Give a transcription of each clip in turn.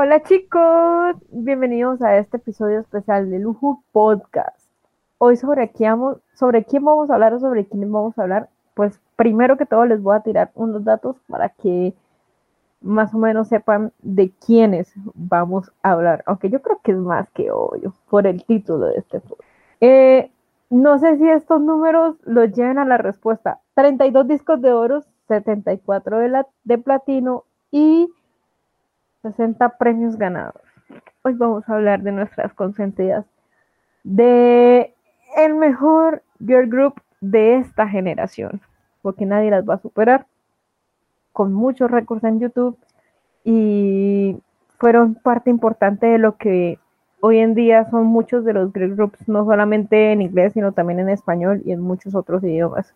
Hola chicos, bienvenidos a este episodio especial de Lujo Podcast. Hoy sobre quién, vamos, sobre quién vamos a hablar o sobre quién vamos a hablar, pues primero que todo les voy a tirar unos datos para que más o menos sepan de quiénes vamos a hablar, aunque yo creo que es más que obvio por el título de este podcast. Eh, no sé si estos números los lleven a la respuesta. 32 discos de oro, 74 de, la, de platino y 60 premios ganados. Hoy vamos a hablar de nuestras consentidas, de el mejor girl group de esta generación, porque nadie las va a superar, con muchos récords en YouTube y fueron parte importante de lo que hoy en día son muchos de los girl groups, no solamente en inglés, sino también en español y en muchos otros idiomas.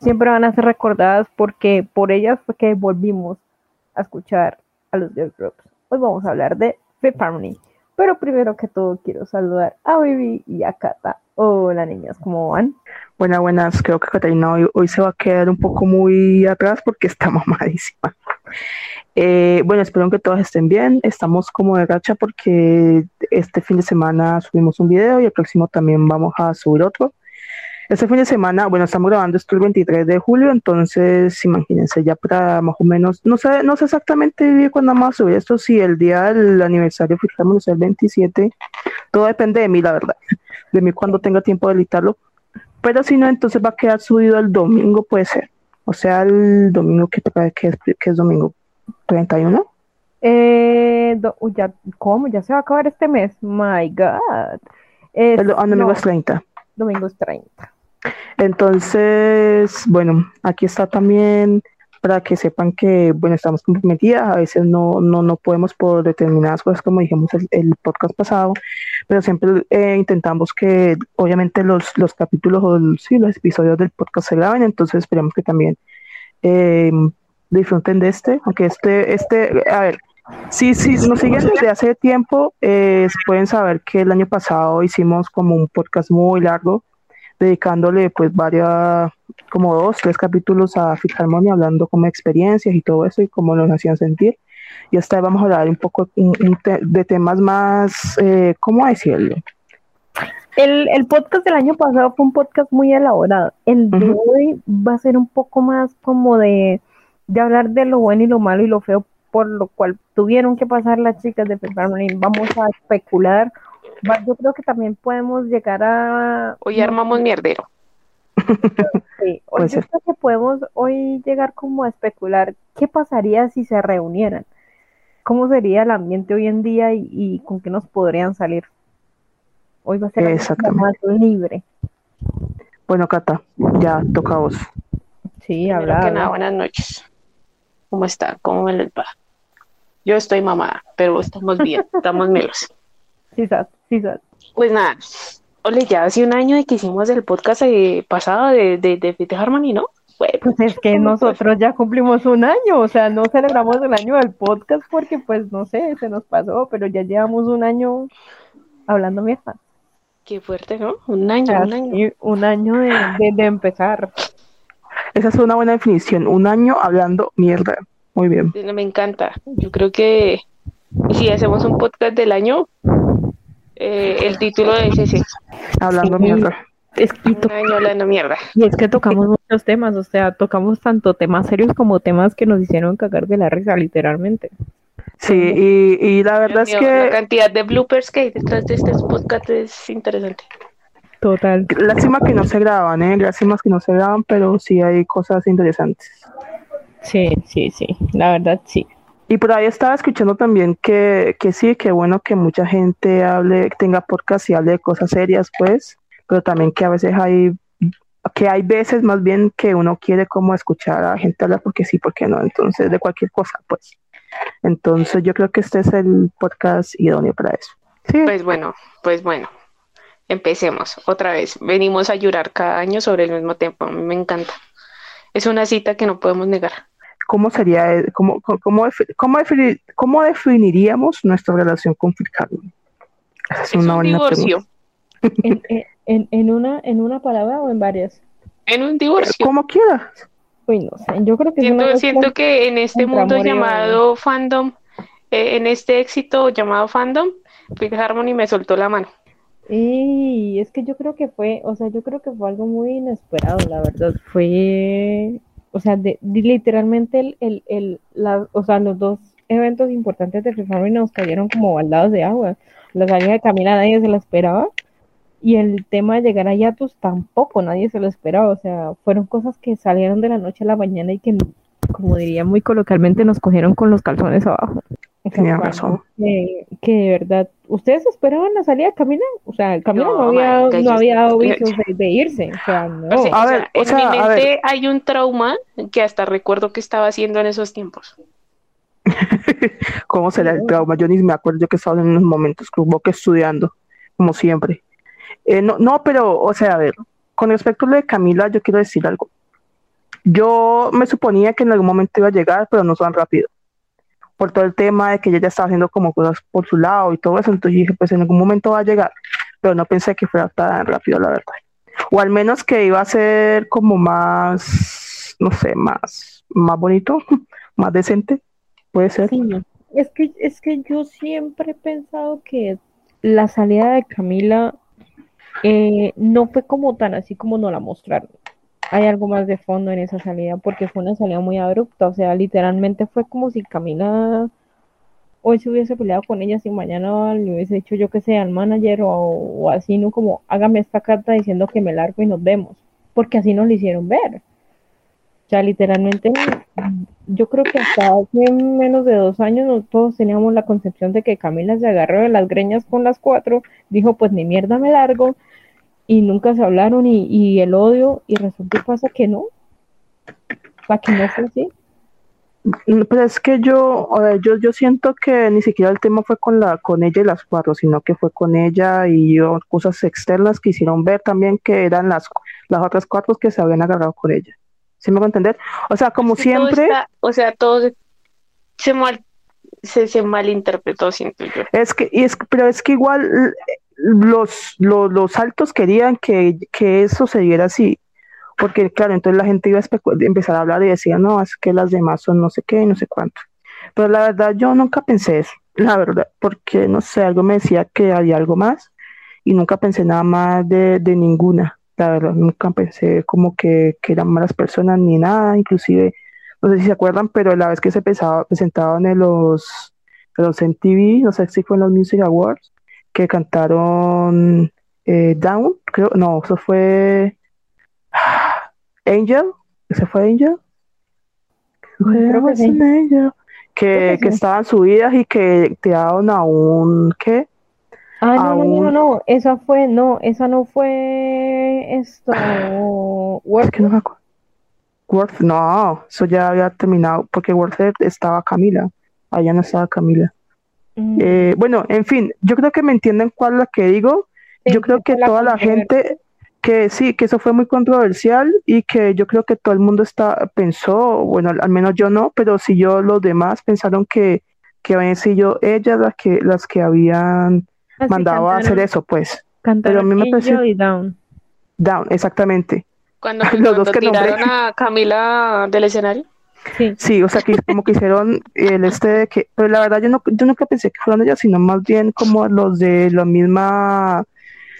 Siempre van a ser recordadas porque por ellas fue que volvimos a escuchar a los girl groups. Hoy vamos a hablar de Fifth Harmony. Pero primero que todo quiero saludar a Vivi y a Kata. Hola niñas, ¿cómo van? Buenas, buenas. Creo que Catalina hoy, se va a quedar un poco muy atrás porque está mamadísima. Eh, bueno, espero que todos estén bien. Estamos como de racha porque este fin de semana subimos un video y el próximo también vamos a subir otro. Este fin de semana, bueno, estamos grabando esto el 23 de julio, entonces imagínense ya para más o menos, no sé, no sé exactamente cuándo a subir esto, si el día del aniversario fijamos el 27, todo depende de mí, la verdad, de mí cuando tenga tiempo de editarlo, pero si no, entonces va a quedar subido el domingo, puede ser, o sea, el domingo que que es, que es domingo 31. Eh, ya, ¿Cómo? Ya se va a acabar este mes. My God. el, ah, domingo es 30. Domingo es 30. Entonces, bueno, aquí está también para que sepan que, bueno, estamos comprometidas, a veces no, no, no podemos por determinadas cosas, como dijimos el, el podcast pasado, pero siempre eh, intentamos que, obviamente, los, los capítulos o sí, los episodios del podcast se graben, entonces esperamos que también eh, disfruten de este, aunque este, este, a ver, sí, sí, nos siguen desde hace tiempo, eh, pueden saber que el año pasado hicimos como un podcast muy largo, dedicándole pues varias, como dos, tres capítulos a Filharmonia, hablando como experiencias y todo eso y cómo nos hacían sentir. Y vez vamos a hablar un poco de temas más, eh, ¿cómo decirlo? El, el, podcast del año pasado fue un podcast muy elaborado. El de hoy va a ser un poco más como de, de hablar de lo bueno y lo malo y lo feo por lo cual tuvieron que pasar las chicas de Filharmonia. Vamos a especular yo creo que también podemos llegar a... Hoy armamos mierdero. Sí, hoy yo creo que podemos hoy llegar como a especular qué pasaría si se reunieran. ¿Cómo sería el ambiente hoy en día y, con qué nos podrían salir? Hoy va a ser más libre. Bueno, Cata, ya toca a vos. Sí, habla. buenas noches. ¿Cómo está? ¿Cómo me les va? Yo estoy mamada, pero estamos bien, estamos melos. Sí, sí, Pues nada, ole, ya hace un año de que hicimos el podcast eh, pasado de, de, de Harmony, ¿no? pues es que nosotros ya cumplimos un año, o sea, no celebramos el año del podcast porque, pues, no sé, se nos pasó, pero ya llevamos un año hablando mierda. Qué fuerte, ¿no? Un año, un año. Un año de, de, empezar. Esa es una buena definición, un año hablando mierda. Muy bien. Me encanta. Yo creo que si hacemos un podcast del año, eh, el título de ese Hablando mierda. Es que hablando mierda. Y es que tocamos muchos temas, o sea, tocamos tanto temas serios como temas que nos hicieron cagar de la risa, literalmente. Sí, y, la verdad es que... La cantidad de bloopers que hay detrás de este podcast es interesante. Total. Lástima que no se graban, ¿eh? Lástima que no se graban, pero sí hay cosas interesantes. Sí, sí, sí, la verdad sí. Y por ahí estaba escuchando también que, que sí, que bueno que mucha gente hable, tenga podcast y hable de cosas serias, pues, pero también que a veces hay, que hay veces más bien que uno quiere como escuchar a gente hablar porque sí, porque no, entonces de cualquier cosa, pues. Entonces yo creo que este es el podcast idóneo para eso. Sí. Pues bueno, pues bueno, empecemos otra vez. Venimos a llorar cada año sobre el mismo tiempo, a mí me encanta. Es una cita que no podemos negar. ¿Cómo sería, cómo, cómo, cómo, definiríamos nuestra relación con Phil Es, un divorcio. ¿En, en, una, ¿En una palabra o en varias? En un divorcio. Como quieras. Uy, no sé, yo creo que siento, siento que en este mundo llamado fandom eh, en este éxito llamado fandom, Fifth Harmony me soltó la mano. Y es que yo creo que fue, o sea, yo creo que fue algo muy inesperado, la verdad. Fue, o sea, de, literalmente el, el, el, o sea, los dos eventos importantes de Fifth Harmony nos cayeron como baldados de agua. La salida de Camila nadie se la esperaba. Y el tema de llegar a Yatus tampoco nadie se lo esperaba. O sea, fueron cosas que salieron de la noche a la mañana y que, como diría muy coloquialmente, nos cogieron con los calzones abajo. O sea, Tenía fue razón. Que, que de verdad, ¿ustedes esperaban la salida de Camila? O sea, Camila no, No, había, marica, no yo- había vicios de, de irse. O sea, no. O sea, A o ver, sea, o en sea, mi a ver. mente hay un trauma que hasta recuerdo que estaba haciendo en esos tiempos. ¿Cómo será el trauma? Yo ni me acuerdo yo que estaba en unos momentos, como que estudiando, como siempre. Eh, no, no, pero, o sea, a ver, con respecto a lo de Camila, yo quiero decir algo. Yo me suponía que en algún momento iba a llegar, pero no tan rápido. Por todo el tema de que ella ya estaba haciendo como cosas por su lado y todo eso, entonces dije, pues en algún momento va a llegar, pero no pensé que fuera tan rápido, la verdad. O al menos que iba a ser como más, no sé, más, más bonito, más decente, puede ser. Sí, es que, es que yo siempre he pensado que la salida de Camila eh, no fue como tan así como nos la mostraron. Hay algo más de fondo en esa salida porque fue una salida muy abrupta. O sea, literalmente fue como si Camila hoy se hubiese peleado con ella, si mañana le hubiese dicho yo que sé al manager o, o así, ¿no? Como hágame esta carta diciendo que me largo y nos vemos. Porque así nos lo hicieron ver. O sea, literalmente, yo creo que hasta hace menos de dos años todos teníamos la concepción de que Camila se agarró de las greñas con las cuatro, dijo pues ni mierda me largo, y nunca se hablaron y, y el odio, y resulta y pasa que no. Sea, que no fue así. Mm, Pero es que yo, yo, yo siento que ni siquiera el tema fue con la, con ella y las cuatro, sino que fue con ella y yo, cosas externas que hicieron ver también que eran las, las otras cuatro que se habían agarrado con ella. ¿Sí me voy a entender? O sea, como que siempre, está- o sea, todo se- mal, se, se malinterpretó, siento yo. es que, y es, pero es que igual los, los, los altos querían que, que eso se diera así. Porque, claro, entonces la gente iba a empezar a hablar y decía, no, es que las demás son no sé qué no sé cuánto. Pero la verdad, yo nunca pensé eso, la verdad, porque no sé, algo me decía que había algo más y nunca pensé nada más de, de ninguna, la verdad, nunca pensé como que, que eran malas personas ni nada, inclusive, no sé si se acuerdan, pero la vez que se presentaban en los, en los MTV, no sé si fue en los Music Awards, que cantaron eh, Down, creo, no, eso fue Angel, ese fue Angel. Creo que sí. Angel. Que, Creo que que sí. estaban subidas y que te daban a un, ¿qué? Ah, no, no, no, esa fue, no, esa no fue esto, Es Work. que no me acuerdo. Worth, no, eso ya había terminado, porque Worth estaba Camila, allá no estaba Camila. Mm, Eh, bueno, en fin, yo creo que me entienden cuál es la que digo. sí, Yo creo que la toda la gente, que sí, que eso fue muy controversial y que yo creo que todo el mundo está, pensó, bueno, al, al menos yo no, pero sí yo los demás pensaron que, que habían sido ellas las que, las que habían Así mandado a hacer eso, pues. pero a mí me pareció- y Down. Down, exactamente. Cuando, Los dos cuando que nombré. tiraron a Camila del escenario. Sí, Sí, o sea, que como que hicieron el este de que, pero la verdad yo no, yo nunca pensé que fueran ellas, sino más bien como los de la misma,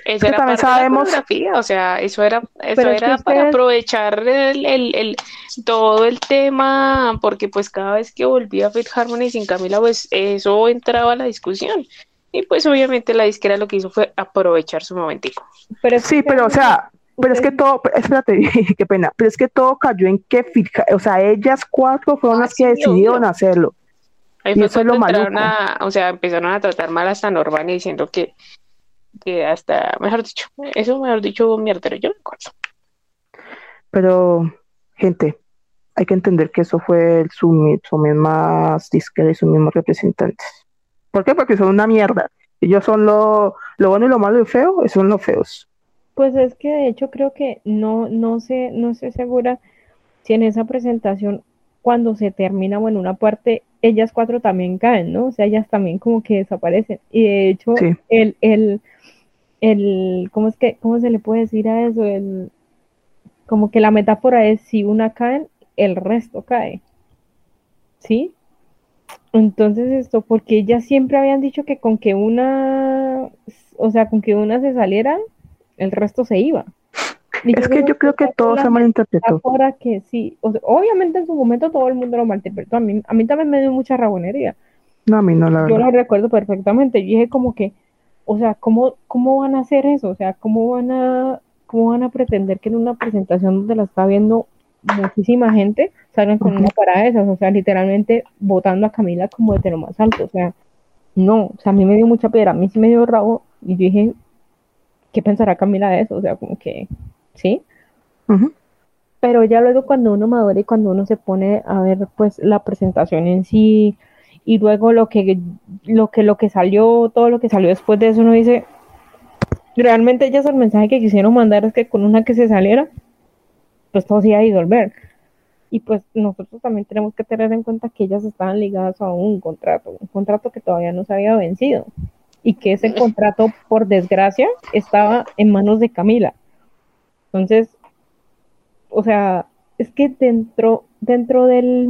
Eso era también parte de la sabemos- coreografía, o sea, eso era, eso Pero es que era para aprovechar el, el- el- todo el tema, porque pues cada vez que volvía Fifth Harmony sin Camila, pues eso entraba a la discusión. Y pues obviamente la disquera lo que hizo fue aprovechar su momentico. pero sí, pero o sea, pero es que todo, espérate, qué pena, pero es que todo cayó en que, fija- o sea, ellas cuatro fueron Ah, las que sí, decidieron obvio. hacerlo. Ahí Y eso es lo a, o sea, empezaron a tratar mal hasta Norvana diciendo que, que hasta, mejor dicho, eso mejor dicho, mierdero, yo me acuerdo. Pero, gente, hay que entender que eso fue el- su, su mismas disquera y sus mismos representantes. ¿Por qué? Porque son una mierda. Ellos son lo, lo bueno y lo malo y feo, son los feos. Pues es que de hecho creo que no, no sé, no estoy segura si en esa presentación, cuando se termina, bueno, una parte, ellas cuatro también caen, ¿no? O sea, ellas también como que desaparecen. Y de hecho, Sí. el, el, el, ¿cómo es que, cómo se le puede decir a eso? El, como que la metáfora es si una cae, el resto cae. ¿Sí? Entonces esto, porque ellas siempre habían dicho que con que una, o sea, con que una se saliera, el resto se iba. es que yo creo que todo se malinterpretó. Ahora que sí, obviamente en su momento todo el mundo lo malinterpretó. A mí, a mí también me dio mucha rabonería. No, a mí no, la verdad. Yo lo recuerdo perfectamente. Yo dije como que, o sea, ¿cómo, cómo van a hacer eso? O sea, ¿cómo van a, cómo van a pretender que en una presentación donde la está viendo muchísima gente salgan con una parada de esas? O sea, literalmente votando a Camila como de lo más alto. O sea, no, o sea, a mí me dio mucha piedra, a mí sí me dio rabo y yo dije, ¿qué pensará Camila de eso? O sea, como que, ¿sí? Pero ya luego cuando uno madura y cuando uno se pone a ver pues la presentación en sí y luego lo que lo que lo que salió, todo lo que salió después de eso uno dice, realmente ellas el mensaje que quisieron mandar es que con una que se saliera, pues todo se iba a disolver. Y pues nosotros también tenemos que tener en cuenta que ellas estaban ligadas a un contrato, un contrato que todavía no se había vencido y que ese contrato, por desgracia, estaba en manos de Camila. Entonces, o sea, es que dentro, dentro del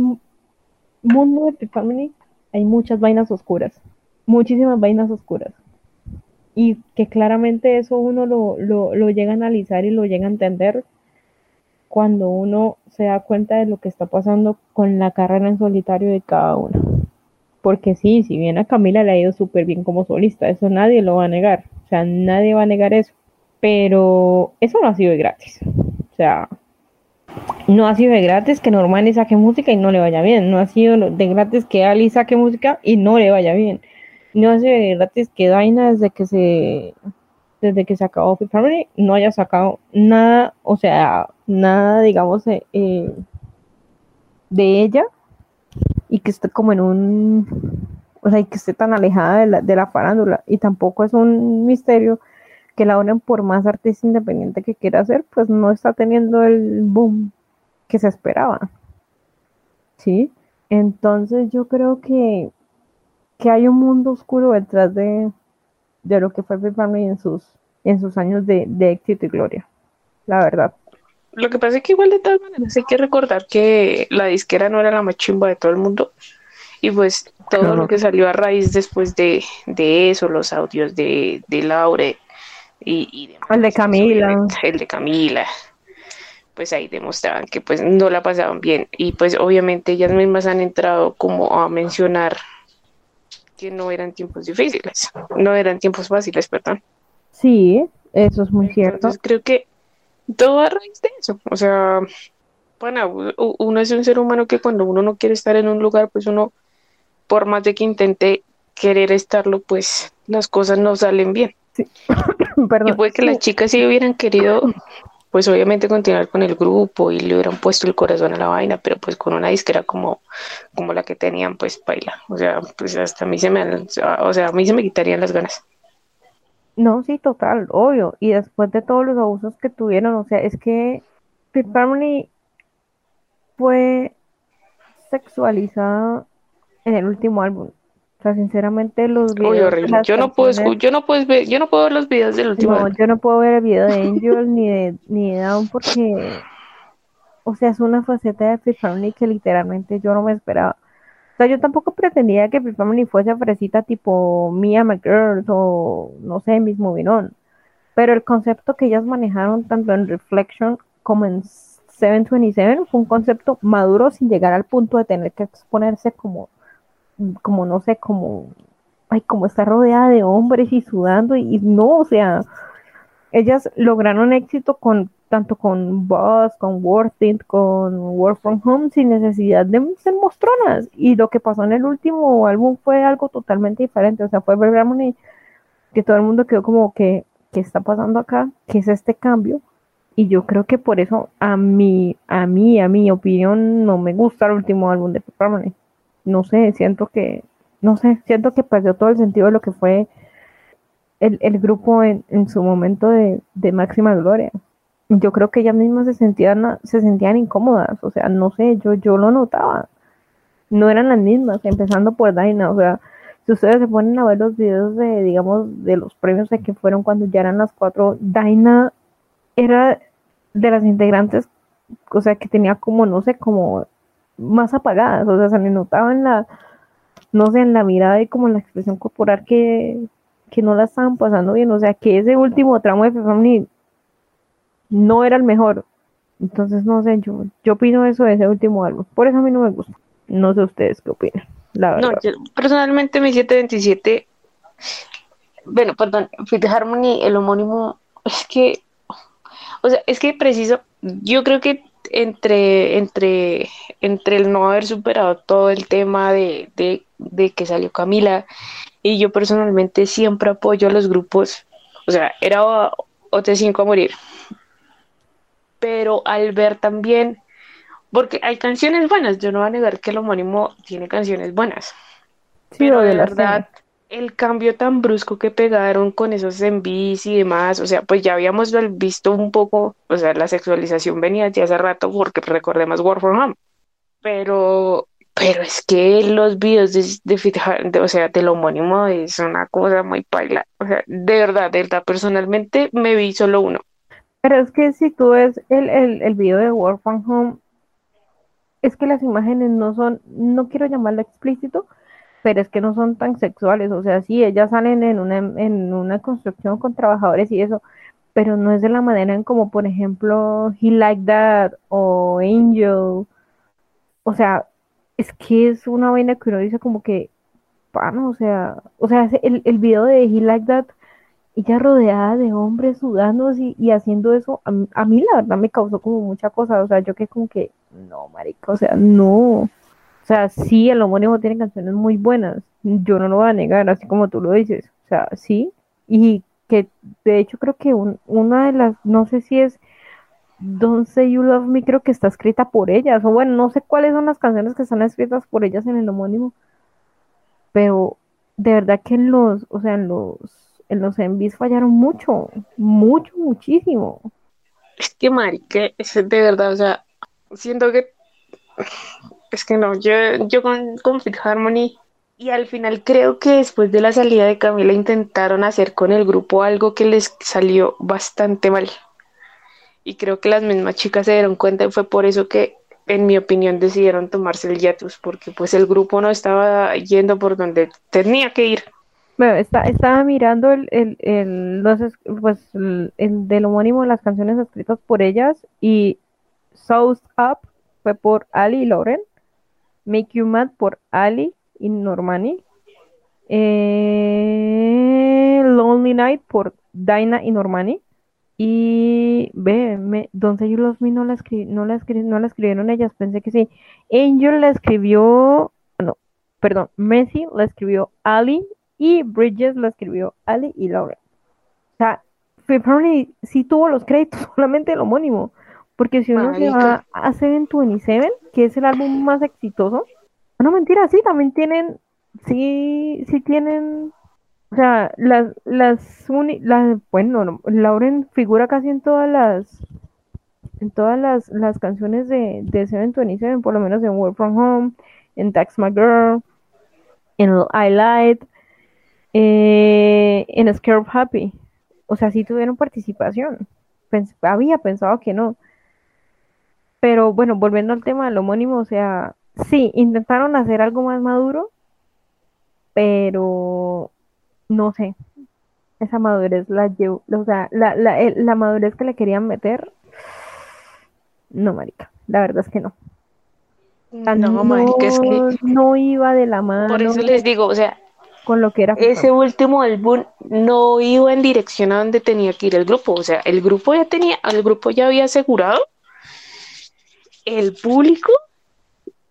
mundo de Family hay muchas vainas oscuras, muchísimas vainas oscuras. Y que claramente eso uno lo, lo, lo llega a analizar y lo llega a entender cuando uno se da cuenta de lo que está pasando con la carrera en solitario de cada uno. Porque sí, si bien a Camila le ha ido súper bien como solista, eso nadie lo va a negar. O sea, nadie va a negar eso. Pero eso no ha sido de gratis. O sea, no ha sido de gratis que Normani saque música y no le vaya bien. No ha sido de gratis que Ali saque música y no le vaya bien. No ha sido de gratis que Daina desde que se desde que se acabó Fit Family no haya sacado nada, o sea, nada, digamos, eh, eh, de ella y que esté como en un, o sea, y que esté tan alejada de la, de la farándula. Y tampoco es un misterio que la unen por más artista independiente que quiera hacer, pues no está teniendo el boom que se esperaba. ¿Sí? Entonces yo creo que, que hay un mundo oscuro detrás de, de lo que fue Big en sus, en sus años de, de éxito y gloria. La verdad. Lo que pasa es que igual de todas maneras hay que recordar que la disquera no era la más chimba de todo el mundo. Y pues todo lo que salió a raíz después de, eso, los audios de, de Laure y, el de Camila. El de Camila. Pues ahí demostraban que pues no la pasaban bien. Y pues obviamente ellas mismas han entrado como a mencionar que no eran tiempos difíciles, no eran tiempos fáciles, perdón. Sí, eso es muy cierto. Creo que todo a raíz de eso. O sea, bueno, uno es un ser humano que cuando uno no quiere estar en un lugar, pues uno, por más de que intente querer estarlo, pues las cosas no salen bien. Sí. Perdón. Y puede que las chicas sí hubieran querido, pues obviamente continuar con el grupo y le hubieran puesto el corazón a la vaina, pero pues con una disquera como, como la que tenían, pues baila. O sea, pues hasta a mí se me, o sea, a mí se me quitarían las ganas. No, sí, total, obvio. Y después de todos los abusos que tuvieron, o sea, es que Fifth Harmony fue sexualizada en el último álbum. O sea, sinceramente los videos. Yo no puedo yo no puedo ver, yo no puedo ver los videos del último. No, yo no puedo ver el video de Angel ni de ni de Down porque o sea, es una faceta de Fifth Harmony que literalmente yo no me esperaba. O sea, yo tampoco pretendía que Free fuese fresita tipo Mia McGirls o no sé, mismo Vinón. Pero el concepto que ellas manejaron tanto en Reflection como en 727 fue un concepto maduro sin llegar al punto de tener que exponerse como, como no sé, como, ay, como estar rodeada de hombres y sudando y no, o sea, ellas lograron éxito con tanto con Boss, con Worth It, con Work From Home, sin necesidad de ser mostronas. Y lo que pasó en el último álbum fue algo totalmente diferente. O sea, fue ver Harmony que todo el mundo quedó como que, ¿qué está pasando acá? ¿Qué es este cambio? Y yo creo que por eso a mí, a mí, a mi opinión, no me gusta el último álbum de Harmony. No sé, siento que, no sé, siento que perdió todo el sentido de lo que fue el, el grupo en, en, su momento de, de máxima gloria. Yo creo que ellas mismas se sentían, se sentían incómodas, o sea, no sé, yo, yo lo notaba, no eran las mismas, empezando por Daina, o sea, si ustedes se ponen a ver los videos de, digamos, de los premios de que fueron cuando ya eran las cuatro, Daina era de las integrantes, o sea, que tenía como, no sé, como más apagadas, o sea, se le notaba en la, no sé, en la mirada y como en la expresión corporal que, que no la estaban pasando bien, o sea, que ese último tramo de Family no era el mejor. Entonces, no sé, yo, yo opino eso de ese último álbum. Por eso a mí no me gusta. No sé ustedes qué opinan, la verdad. No, yo, personalmente mi 727, bueno, perdón, Fit Harmony, el homónimo, es que, o sea, es que preciso, yo creo que entre, entre, entre el no haber superado todo el tema de, de, de que salió Camila y yo personalmente siempre apoyo a los grupos, o sea, era OT5 a morir, pero al ver también, porque hay canciones buenas, yo no voy a negar que el homónimo tiene canciones buenas, Sí, pero de la verdad, el cambio tan brusco que pegaron con esos envíos y demás, o sea, pues ya habíamos visto un poco, o sea, la sexualización venía ya hace rato porque recordemos War from Home, pero, pero es que los videos de, de, o sea, del homónimo es una cosa muy paila, o sea, de verdad, de verdad, personalmente me vi solo uno. Pero es que si tú ves el, el, el video de Work From Home, es que las imágenes no son, no quiero llamarlo explícito, pero es que no son tan sexuales. O sea, sí, ellas salen en una, en una construcción con trabajadores y eso, pero no es de la manera en como, por ejemplo, He Like That o Angel. O sea, es que es una vaina que uno dice como que, pana, o sea, o sea, el, el video de He Like That ella rodeada de hombres sudando y, y haciendo eso, a, a mí la verdad me causó como mucha cosa, o sea, yo que como que, no, marica, o sea, no, o sea, sí, el homónimo tiene canciones muy buenas, yo no lo voy a negar, así como tú lo dices, o sea, sí, y que de hecho creo que un- una de las, no sé si es Don't Say You Love Me, creo que está escrita por ellas, o bueno, no sé cuáles son las canciones que están escritas por ellas en el homónimo, pero de verdad que en los, o sea, en los, en los envíos fallaron mucho, mucho, muchísimo. Es que, marica, es de verdad, o sea, siento que es que no, yo, yo con, con Fit Harmony y al final creo que después de la salida de Camila intentaron hacer con el grupo algo que les salió bastante mal. Y creo que las mismas chicas se dieron cuenta y fue por eso que, en mi opinión, decidieron tomarse el hiatus, porque pues el grupo no estaba yendo por donde tenía que ir. Bueno, está, estaba mirando el, el, el- los es- pues, el, el del homónimo las canciones escritas por ellas y South Up fue por Ali y Lauren, Make You Mad por Ali y Normani, eh, Lonely Night por Dinah y Normani y ve, me, Don't Say You Love Me no la, escri- no, la escri- no la escribieron ellas, pensé que sí. Angel la escribió, no, perdón, Messi la escribió Ali y Bridges la escribió Ali y Lauren. O sea, Fifth Harmony sí tuvo los créditos, solamente el homónimo. Porque si uno se va a 727, que es el álbum más exitoso, no mentira, sí, también tienen, sí, sí tienen, o sea, las, las, bueno, no, Lauren figura casi en todas las, en todas las, las canciones de, de 727, por lo menos en Work From Home, en Tax My Girl, en I Lied, eh, en Scare of Happy. O sea, sí tuvieron participación. Pens- había pensado que no. Pero bueno, volviendo al tema del homónimo, o sea, sí, intentaron hacer algo más maduro, pero no sé, esa madurez la llevo, o sea, la, la, la madurez que le querían meter, no, marica, la verdad es que no. O sea, No, marica, es que no, no iba de la por mano eso les digo, o sea, con lo que era ese último álbum no iba en dirección a donde tenía que ir el grupo. O sea, el grupo ya tenía, el grupo ya había asegurado el público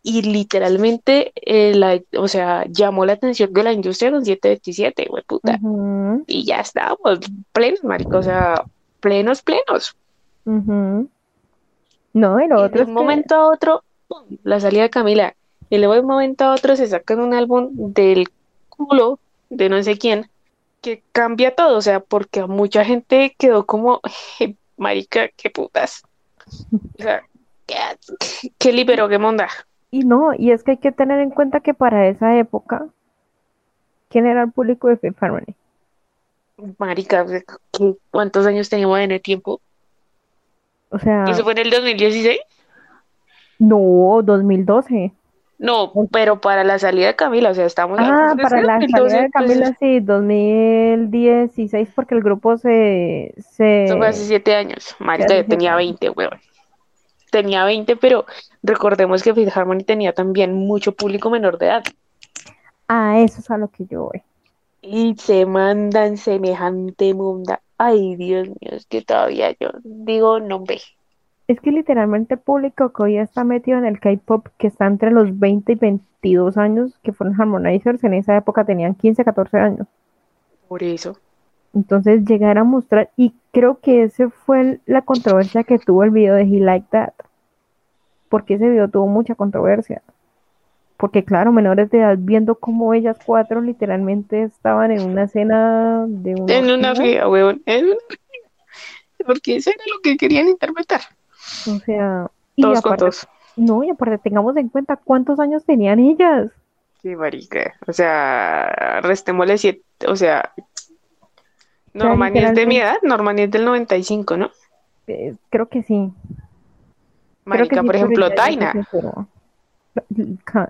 y literalmente, eh, la, o sea, llamó la atención de la industria con 727, güey, puta. Y ya estábamos plenos, marico, o sea, plenos, plenos. No, Y otro de un que, momento a otro, pum, la salida de Camila. Y luego de un momento a otro se sacan un álbum del culo de no sé quién que cambia todo, o sea, porque a mucha gente quedó como, marica, qué putas. O sea, qué, qué libero, qué monda. Y no, y es que hay que tener en cuenta que para esa época, ¿quién era el público de Fifth Harmony? Marica, ¿qué- ¿cuántos años teníamos en el tiempo? O sea, ¿Eso fue en el 2016? no, 2012. No, pero para la salida de Camila, o sea, estamos Ah, para la salida 12, de Camila, sí, 2016, porque el grupo se... se... Eso fue hace siete años. Marica, yo tenía siete 20, weón. Tenía 20, pero recordemos que Fifth Harmony tenía también mucho público menor de edad. Ah, eso es a lo que yo voy. Y se mandan semejante munda. Ay, Dios mío, es que todavía yo digo, no ve. Es que literalmente el público que hoy está metido en el K-pop, que está entre los 20 y 22 años, que fueron Harmonizers, en esa época tenían 15, 14 años. Por eso. Entonces llegar a mostrar, y creo que ese fue el- la controversia que tuvo el video de He Like That. Porque ese video tuvo mucha controversia. Porque claro, menores de edad viendo cómo ellas cuatro literalmente estaban en una escena de una En una fría, weón. En una fría. Porque eso era lo que querían interpretar. O sea, y Todos con aparte, todos. no, y aparte tengamos en cuenta cuántos años tenían ellas. Sí, marica. O sea, restémosle siete. O sea, Normani es de mi edad. Normani es del 95, ¿no? Eh, creo que sí. Creo Marica, sí, por ejemplo, Taina.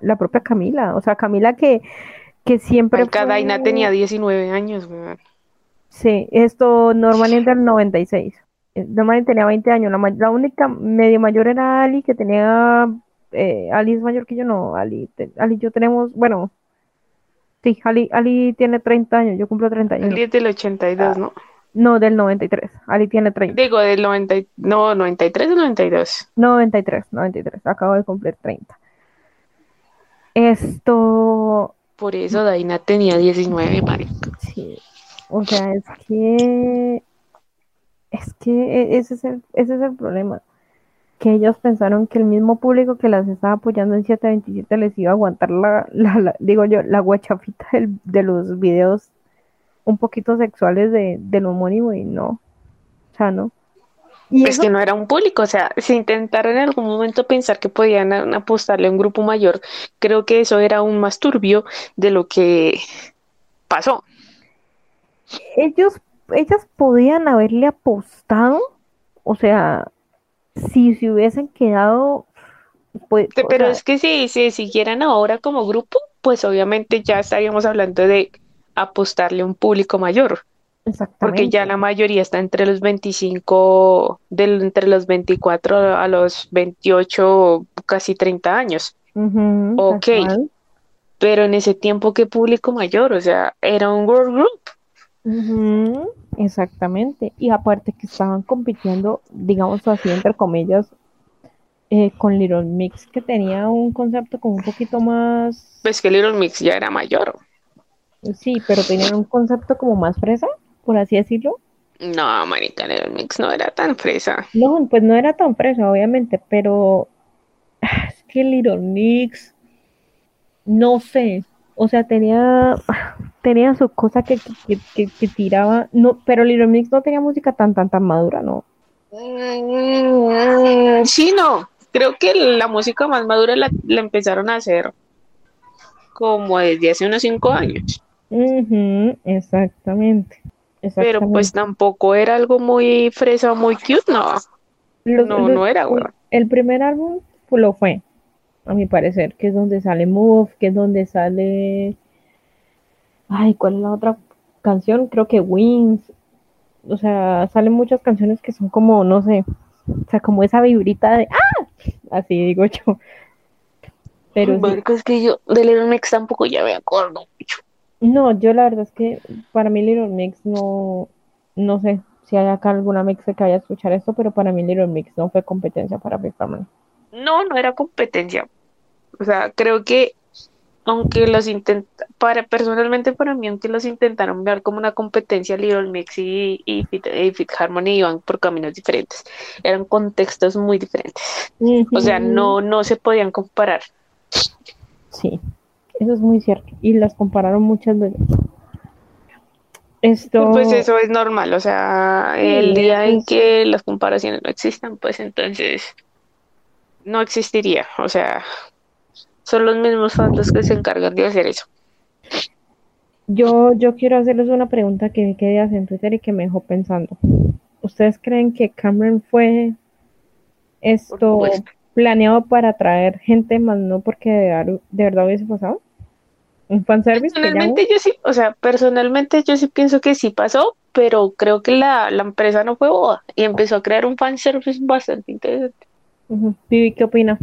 La propia Camila, o sea, Camila que, que siempre Marica, fue- Daina tenía 19 años, weón. Sí, esto normalmente del 96. Eh, Normalmente tenía 20 años. La, la única medio mayor era Ali, que tenía. eh, Ali es mayor que yo, no. Ali, te- Ali yo tenemos. Bueno, sí, Ali, Ali tiene 30 años. Yo cumplo 31. El 10 del 82, ¿no? No, del 93. Ali tiene 30. Digo, del 90, y- no, 93 o 92. 93, 93. Acabo de cumplir 30. Esto. Por eso Daina tenía 19, marica. Sí. O sea, es que. Es que e- ese es el, ese es el problema. Que ellos pensaron que el mismo público que las estaba apoyando en 727 les iba a aguantar la, la- la- digo yo, la guachafita del- de los videos un poquito sexuales de, del homónimo y no. O sea, no. Y Es eso, que no era un público, o sea, si intentaron en algún momento pensar que podían a- apostarle a un grupo mayor, creo que eso era aún más turbio de lo que pasó. ellos, ellas podían haberle apostado, o sea, si se hubiesen quedado, pues, o Pero sea, es que si se siguieran ahora como grupo, pues obviamente ya estaríamos hablando de apostarle a un público mayor, porque ya la mayoría está entre los 25, del, entre los 24 a los 28, casi 30 años. Tal Ok. Pero en ese tiempo, ¿qué público mayor? O sea, era un girl group. Ujú, exactamente. Y aparte que estaban compitiendo, digamos así, entre comillas, eh, con Little Mix, que tenía un concepto como un poquito más, Pues que Little Mix ya era mayor. sí, pero tenían un concepto como más fresa, por así decirlo. No, marica, Little Mix no era tan fresa. No, pues no era tan fresa, obviamente, pero es que Little Mix, no sé, o sea, tenía, tenía su cosa que, que, que, que tiraba, no, pero Little Mix no tenía música tan, tan, tan madura, ¿no? Mm, sí, no. Creo que la música más madura la, la empezaron a hacer como desde hace unos cinco años. Exactamente, Pero pues tampoco era algo muy fresa, muy cute, no. Los- No, los- no era, weón. el primer álbum pues, lo fue, a mi parecer, que es donde sale Move, que es donde sale, ay, ¿cuál es la otra canción? Creo que Wings, o sea, salen muchas canciones que son como, no sé, o sea, como esa vibrita de, ¡ah! Así digo yo. Pero sí, Marica, es que yo de Little Mix tampoco ya me acuerdo mucho. no, yo la verdad es que para mí Little Mix no, no sé si hay acá alguna mix que vaya a escuchar esto, pero para mí Little Mix no fue competencia para Fifth Harmony. No, no era competencia. O sea, creo que aunque los intenta, para personalmente para mí, aunque los intentaron ver como una competencia, Little Mix y, y, Fit, y Fit Harmony iban por caminos diferentes. Eran contextos muy diferentes. O sea, no, no se podían comparar. Sí, eso es muy cierto. Y las compararon muchas veces. Esto, Pues eso es normal. O sea, Sí, el día en que las comparaciones no existan, pues entonces no existiría. O sea, son los mismos fans los que se encargan de hacer eso. yo, yo quiero hacerles una pregunta que vi que días en Twitter y que me dejó pensando. ¿Ustedes creen que Cameron fue esto planeado para traer gente, más no porque de, de verdad hubiese pasado. Un fanservice. Personalmente yo sí, o sea, personalmente yo sí pienso que sí pasó, pero creo que la, la empresa no fue boda y empezó a crear un fanservice bastante interesante. Uh ¿qué opina?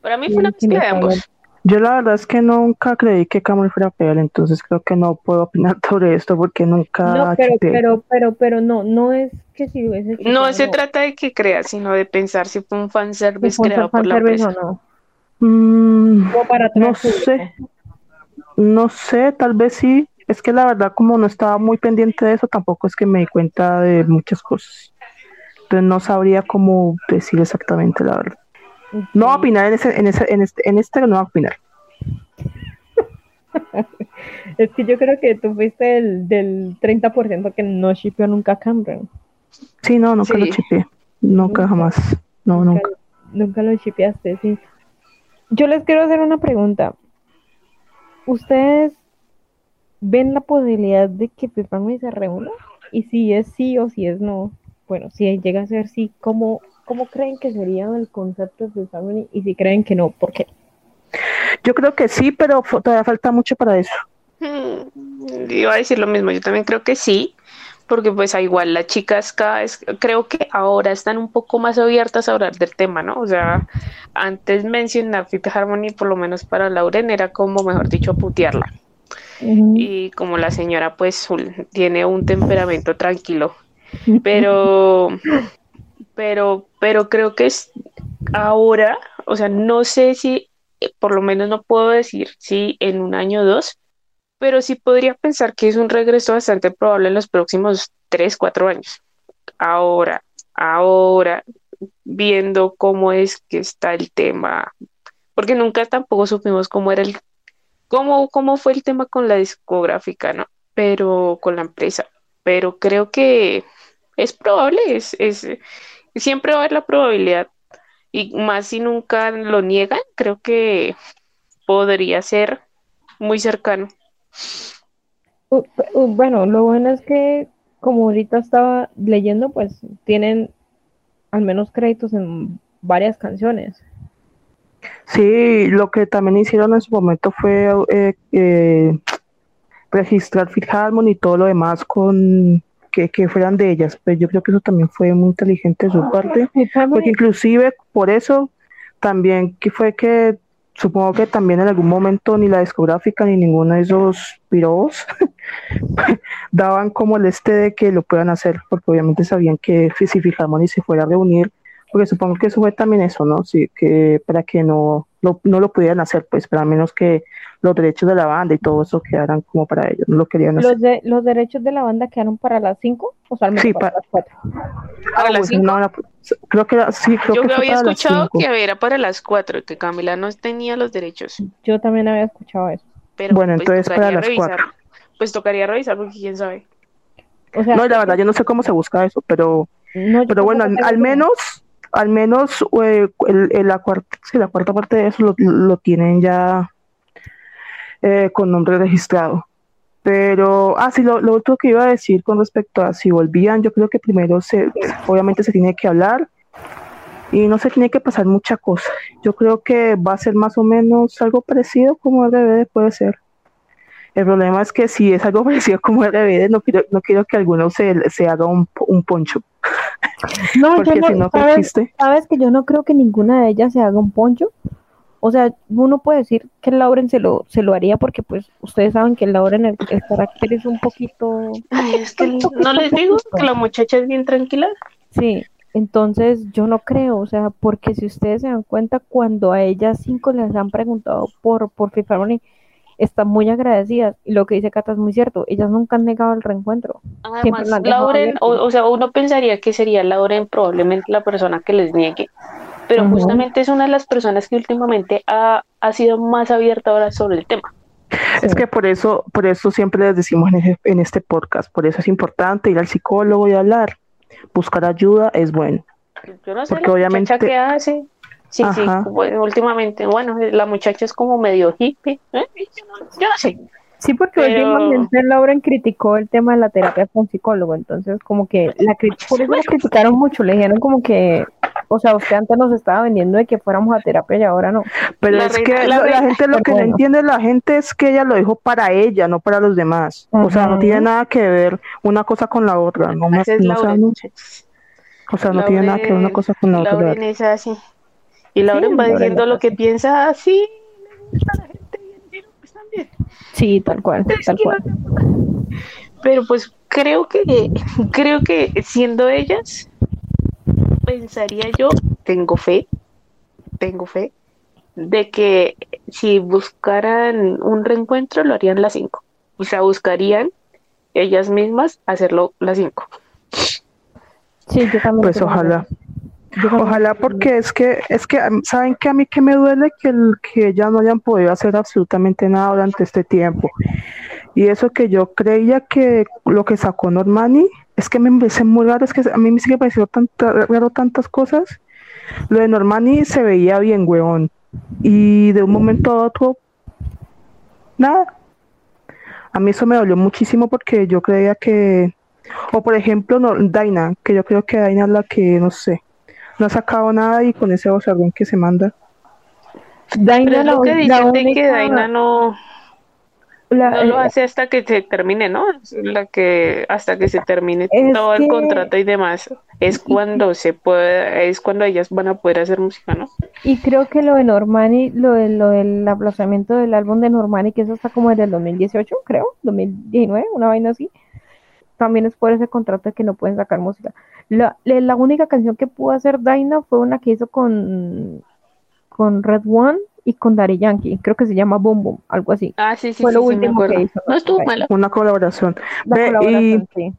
Para mí fue una mezcla de ambos. Yo la verdad es que nunca creí que Camel fuera peor, entonces creo que no puedo opinar sobre esto porque nunca... No, pero, pero, pero, pero, no, no es que si hubiese... No se trata de que creas, sino de pensar si fue un fanservice creado por la empresa. O no. Mm, no sé, no sé, tal vez sí. Es que la verdad como no estaba muy pendiente de eso, tampoco es que me di cuenta de muchas cosas. Entonces no sabría cómo decir exactamente la verdad. No voy a opinar en, ese, en, ese, en, este, en este, no voy a opinar. es que yo creo que tú fuiste el del 30% que no shipeó nunca a Cameron. Sí, no, nunca lo shipeé. Nunca, jamás. No, nunca. Nunca, lo shipeaste, sí. Yo les quiero hacer una pregunta. ¿Ustedes ven la posibilidad de que Peppermint se reúna? Y si es sí o si es no. Bueno, si llega a ser sí, ¿cómo, ¿cómo creen que sería el concepto de Harmony? Y si creen que no, ¿por qué? Yo creo que sí, pero todavía falta mucho para eso. Hmm, iba a decir lo mismo, yo también creo que sí, porque pues igual las chicas cada vez, creo que ahora están un poco más abiertas a hablar del tema, ¿no? O sea, antes mencionar Fifth Harmony, por lo menos para Lauren, era como, mejor dicho, putearla. Y como la señora pues tiene un temperamento tranquilo, pero pero, pero creo que es ahora, o sea, no sé si, eh, por lo menos no puedo decir si en un año o dos, pero sí podría pensar que es un regreso bastante probable en los próximos tres, cuatro años. Ahora, ahora, viendo cómo es que está el tema, porque nunca tampoco supimos cómo era el, cómo, cómo fue el tema con la discográfica, ¿no? Pero con la empresa. Pero creo que es probable, es, es, siempre va a haber la probabilidad, y más si nunca lo niegan, creo que podría ser muy cercano. Bueno, lo bueno es que, como ahorita estaba leyendo, pues tienen al menos créditos en varias canciones. Sí, lo que también hicieron en su momento fue eh, eh, registrar Fit Harmony y todo lo demás con que, fueran de ellas. Pues yo creo que eso también fue muy inteligente de su parte, porque inclusive por eso también que fue que supongo que también en algún momento ni la discográfica ni ninguno de esos piros daban como el este de que lo puedan hacer, porque obviamente sabían que si Harmony se fuera a reunir, porque supongo que eso fue también eso, ¿no? Sí, que para que no no lo pudieran hacer, pues, pero al menos que los derechos de la banda y todo eso quedaran como para ellos, no lo querían hacer. ¿Los, de, los derechos de la banda quedaron para las 5 o sea, sí, para, las 4? ¿Para las 5? Ah, creo que sí, creo Yo había escuchado que era para las 4, que Camila no tenía los derechos. Yo también había escuchado eso. Pero, bueno, pues, entonces para las 4. Pues tocaría revisar porque quién sabe. O sea, no, la verdad, yo no sé cómo se busca eso, pero, pero bueno, al menos al menos eh, la, cuarta, la cuarta parte de eso lo, tienen ya eh, con nombre registrado. Pero, ah, sí, lo, otro que iba a decir con respecto a si volvían, yo creo que primero se, obviamente se tiene que hablar y no se tiene que pasar mucha cosa. Yo creo que va a ser más o menos algo parecido como RBD puede ser. El problema es que si es algo parecido como RBD, no quiero, no quiero que alguno se, se haga un, un poncho. No, Porque si no ¿sabes, sabes que yo no creo que ninguna de ellas se haga un poncho. O sea, uno puede decir que Lauren se lo, se lo haría porque pues ustedes saben que Lauren el, el carácter es un poquito... es que no les digo que la muchacha es bien tranquila. Sí, entonces yo no creo, o sea, porque si ustedes se dan cuenta, cuando a ellas cinco les han preguntado por, por FIFA están muy agradecidas. Y lo que dice Cata es muy cierto, ellas nunca han negado el reencuentro. Además, Lauren, o, sea, uno pensaría que sería Lauren probablemente la persona que les niegue, pero justamente es una de las personas que últimamente ha, sido más abierta ahora sobre el tema. Es que por eso, por eso siempre les decimos en, este podcast, por eso es importante ir al psicólogo y hablar. Buscar ayuda es bueno. Yo no sé porque obviamente qué hace. Sí, sí, últimamente, bueno, la muchacha es como medio hippie, ¿eh? yo, no, sé. Sí, porque últimamente Lauren criticó el tema de la terapia con psicólogo, entonces como que la por eso la criticaron mucho, le dijeron como que O sea, usted antes nos estaba vendiendo de que fuéramos a terapia y ahora no. Pero La es reina- que la gente lo que no Bueno. entiende la gente es que ella lo dijo para ella, no para los demás. O sea, no tiene nada que ver una cosa con la otra. No es no, o sea, no- o sea, no tiene nada que ver una cosa con la otra. la Lauren verdad. es así. Y Lauren va Lauren diciendo lo que piensa así. Le gusta a la gente y el dinero, pues también. Sí, tal cual, tal cual. Pero pues creo que creo que siendo ellas pensaría yo, tengo fe, tengo fe de que si buscaran un reencuentro lo harían las cinco. O sea, buscarían ellas mismas hacerlo las cinco. Sí, yo también. Pues ojalá. eso. Ojalá porque es que, es que, ¿saben que a mí que me duele? Que, el, que ya no hayan podido hacer absolutamente nada durante este tiempo. Y eso que yo creía que lo que sacó Normani, es que me parece muy raro, es que a mí me sigue pareciendo tan raro tantas cosas. Lo de Normani se veía bien, weón. Y de un momento a otro, nada. A mí eso me dolió muchísimo porque yo creía que, o por ejemplo, no, Daina, que yo creo que Daina es la que, no sé, no ha sacado nada y con ese bozarrón que se manda. Daina, Pero es lo que de que única- Daina no, la- no lo eh, hace hasta que se termine, ¿no? La que hasta que se termine todo el contrato y demás es cuando se puede, es cuando ellas van a poder hacer música, ¿no? Y creo que lo de Normani, lo, de, lo del aplazamiento del álbum de Normani, que eso está como desde el 2018, creo, 2019, una vaina así, también es por ese contrato de que no pueden sacar música. La, la, la única canción que pudo hacer Daina fue una que hizo con, con Red One y con Daddy Yankee, creo que se llama Boom Boom, algo así. Ah, sí, sí, Fue sí, lo sí, último que hizo, No estuvo ok. mala. Una colaboración. La Ve, colaboración, sí.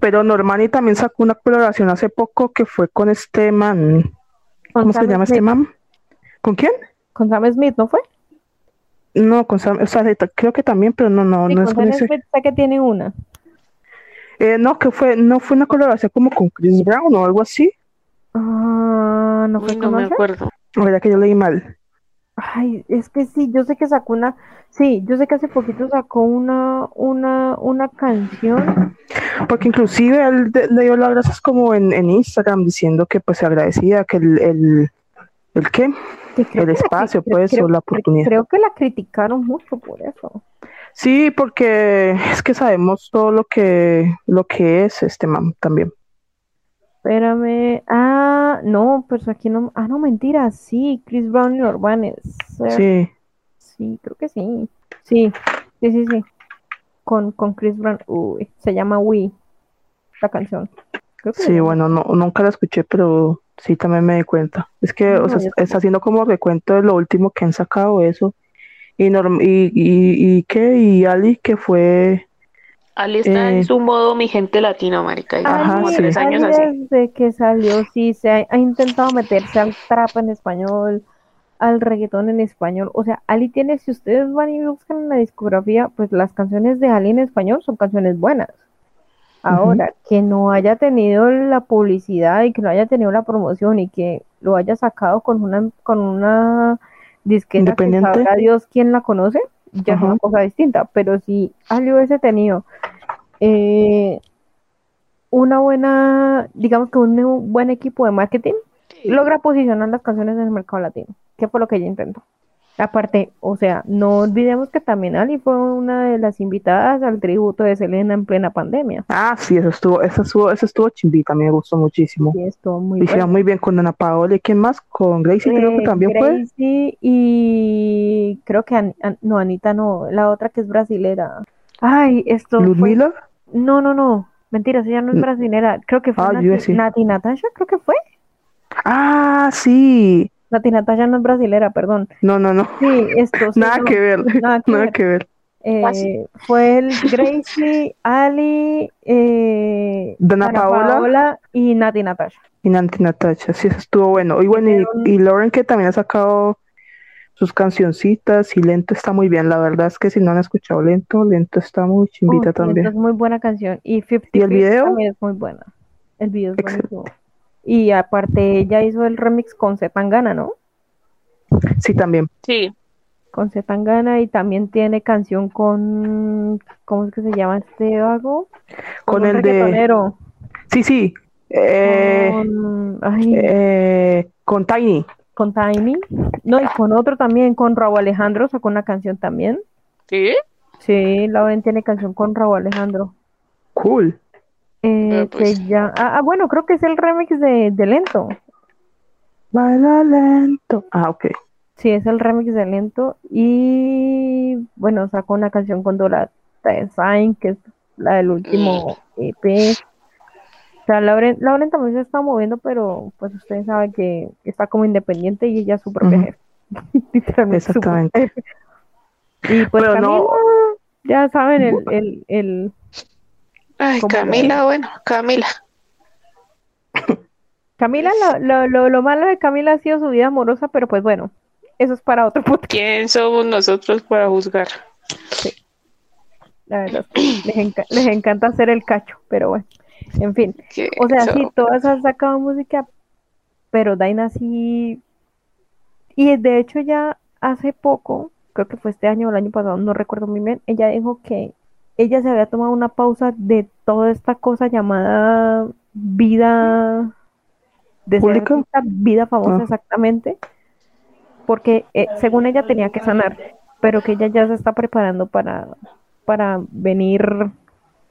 Pero Normani también sacó una colaboración hace poco que fue con este man. ¿Cómo se llama este man? ¿Con quién? Con Sam Smith, ¿no fue? No, con Sam, o sea, creo que también, pero no, no, Sí, no con es con Sam ese. Smith sé que tiene una. Eh, no, que fue, no fue una colaboración como con Chris Brown o algo así. Ah, ¿no fue Uy, no me acuerdo. La verdad que yo leí mal. Ay, es que sí, yo sé que sacó una, sí, yo sé que hace poquito sacó una, una, una canción. Porque inclusive él de- le dio las gracias como en, en Instagram diciendo que pues se agradecía que el, el, el qué, el la espacio pues creo- o la oportunidad. Creo que la criticaron mucho por eso. Sí, porque es que sabemos todo lo que, lo que es este man también. Espérame. Ah, no, pues aquí no. Ah, no, mentira. Sí, Chris Brown y Urbanes. Sí. Sí, creo que sí. Sí, sí, sí, sí. Con, con Chris Brown. Uy, se llama We, la canción. Creo que se Sí, bueno, no, nunca la escuché, pero sí también me di cuenta. Es que, No, o sea, está haciendo como recuento de lo último que han sacado eso. Y, Norm- y, y, y qué, y Ali, que fue, Ali está Eh, en su modo mi gente latino, marica. Ajá, como sí. tres años Ali así. desde que salió, sí, se ha, ha intentado meterse al trap en español, al reggaetón en español. O sea, Ali tiene, si ustedes van y buscan en la discografía, pues las canciones de Ali en español son canciones buenas. Ahora, que no haya tenido la publicidad y que no haya tenido la promoción y que lo haya sacado con una, con una disquera que Independiente. sabrá Dios quién la conoce, ya es una cosa distinta. Pero si Ali hubiese tenido eh, una buena, digamos que un un buen equipo de marketing, logra posicionar las canciones en el mercado latino, que fue lo que ella intentó. Aparte, o sea, no olvidemos que también Ali fue una de las invitadas al tributo de Selena en plena pandemia. ah, sí, eso estuvo, eso estuvo, eso estuvo chimbita, me gustó muchísimo. Y estuvo muy hicieron bueno. muy bien con Ana Paola y quién más, con Gracie creo que Eh, también fue. Gracie y creo que An- An- no, Anita no, la otra que es brasilera. Ay, esto fue- Ludmila, No, no, no. Mentiras, ella no es brasilera. Creo que fue Ah, Nati. Nati Natasha, creo que fue. ah, sí, Nati Natasha no es brasilera, perdón. no, no, no, Sí, esto sí, nada no, que ver, nada que nada ver. que ver. Eh, Fácil. fue el Gracie, Ali, eh, Dana Ana Paola. Paola y Nati Natasha. Y Nanti Natacha, sí, eso estuvo bueno. Y bueno, y, Lauren que también ha sacado sus cancioncitas y Lento está muy bien. La verdad es que si no han escuchado Lento, Lento está muy chimbita también. Es muy buena canción. Y 50 ¿Y el video? también es muy buena. El video es Excelente. buenísimo. Y aparte ella hizo el remix con Zetangana, ¿no? Sí, también. Sí, Con Zetangana y también tiene canción con, ¿cómo es que se llama este vago? Con un el de-. Sí, sí. Eh, con, ay, eh, con Tiny. con Tiny. No, y con otro también, con Raúl Alejandro, sacó una canción también. ¿Sí? Sí, Lauren tiene canción con Raúl Alejandro. Cool. Eh, Ah, pues. que ya, ah, ah, bueno, creo que es el remix de, de Lento. Baila lento. Ah, ok. Sí, es el remix de Lento. Y bueno, sacó una canción con Dora Design, que es la del último EP. O sea, Lauren, Lauren también se está moviendo, pero pues ustedes saben que está como independiente y ella es su propia jefe. Literalmente Exactamente. jefe. Y pues Pero no- ya saben, el, el, el, Ay, ¿Cómo Camila, bueno, Camila. Camila, lo, lo, lo, lo malo de Camila ha sido su vida amorosa, pero pues bueno, eso es para otro podcast, ¿Quién somos nosotros para juzgar? la verdad. Les, enca- les encanta hacer el cacho, pero bueno, en fin. ¿Qué O sea, sí, todas han sacado música, pero Daina sí. Y de hecho, ya hace poco, creo que fue este año o el año pasado, no recuerdo muy bien, ella dijo que ella se había tomado una pausa de toda esta cosa llamada vida de ¿Pública? artista, vida famosa Ah. exactamente, porque eh, según ella tenía que sanar, pero que ella ya se está preparando para, para venir,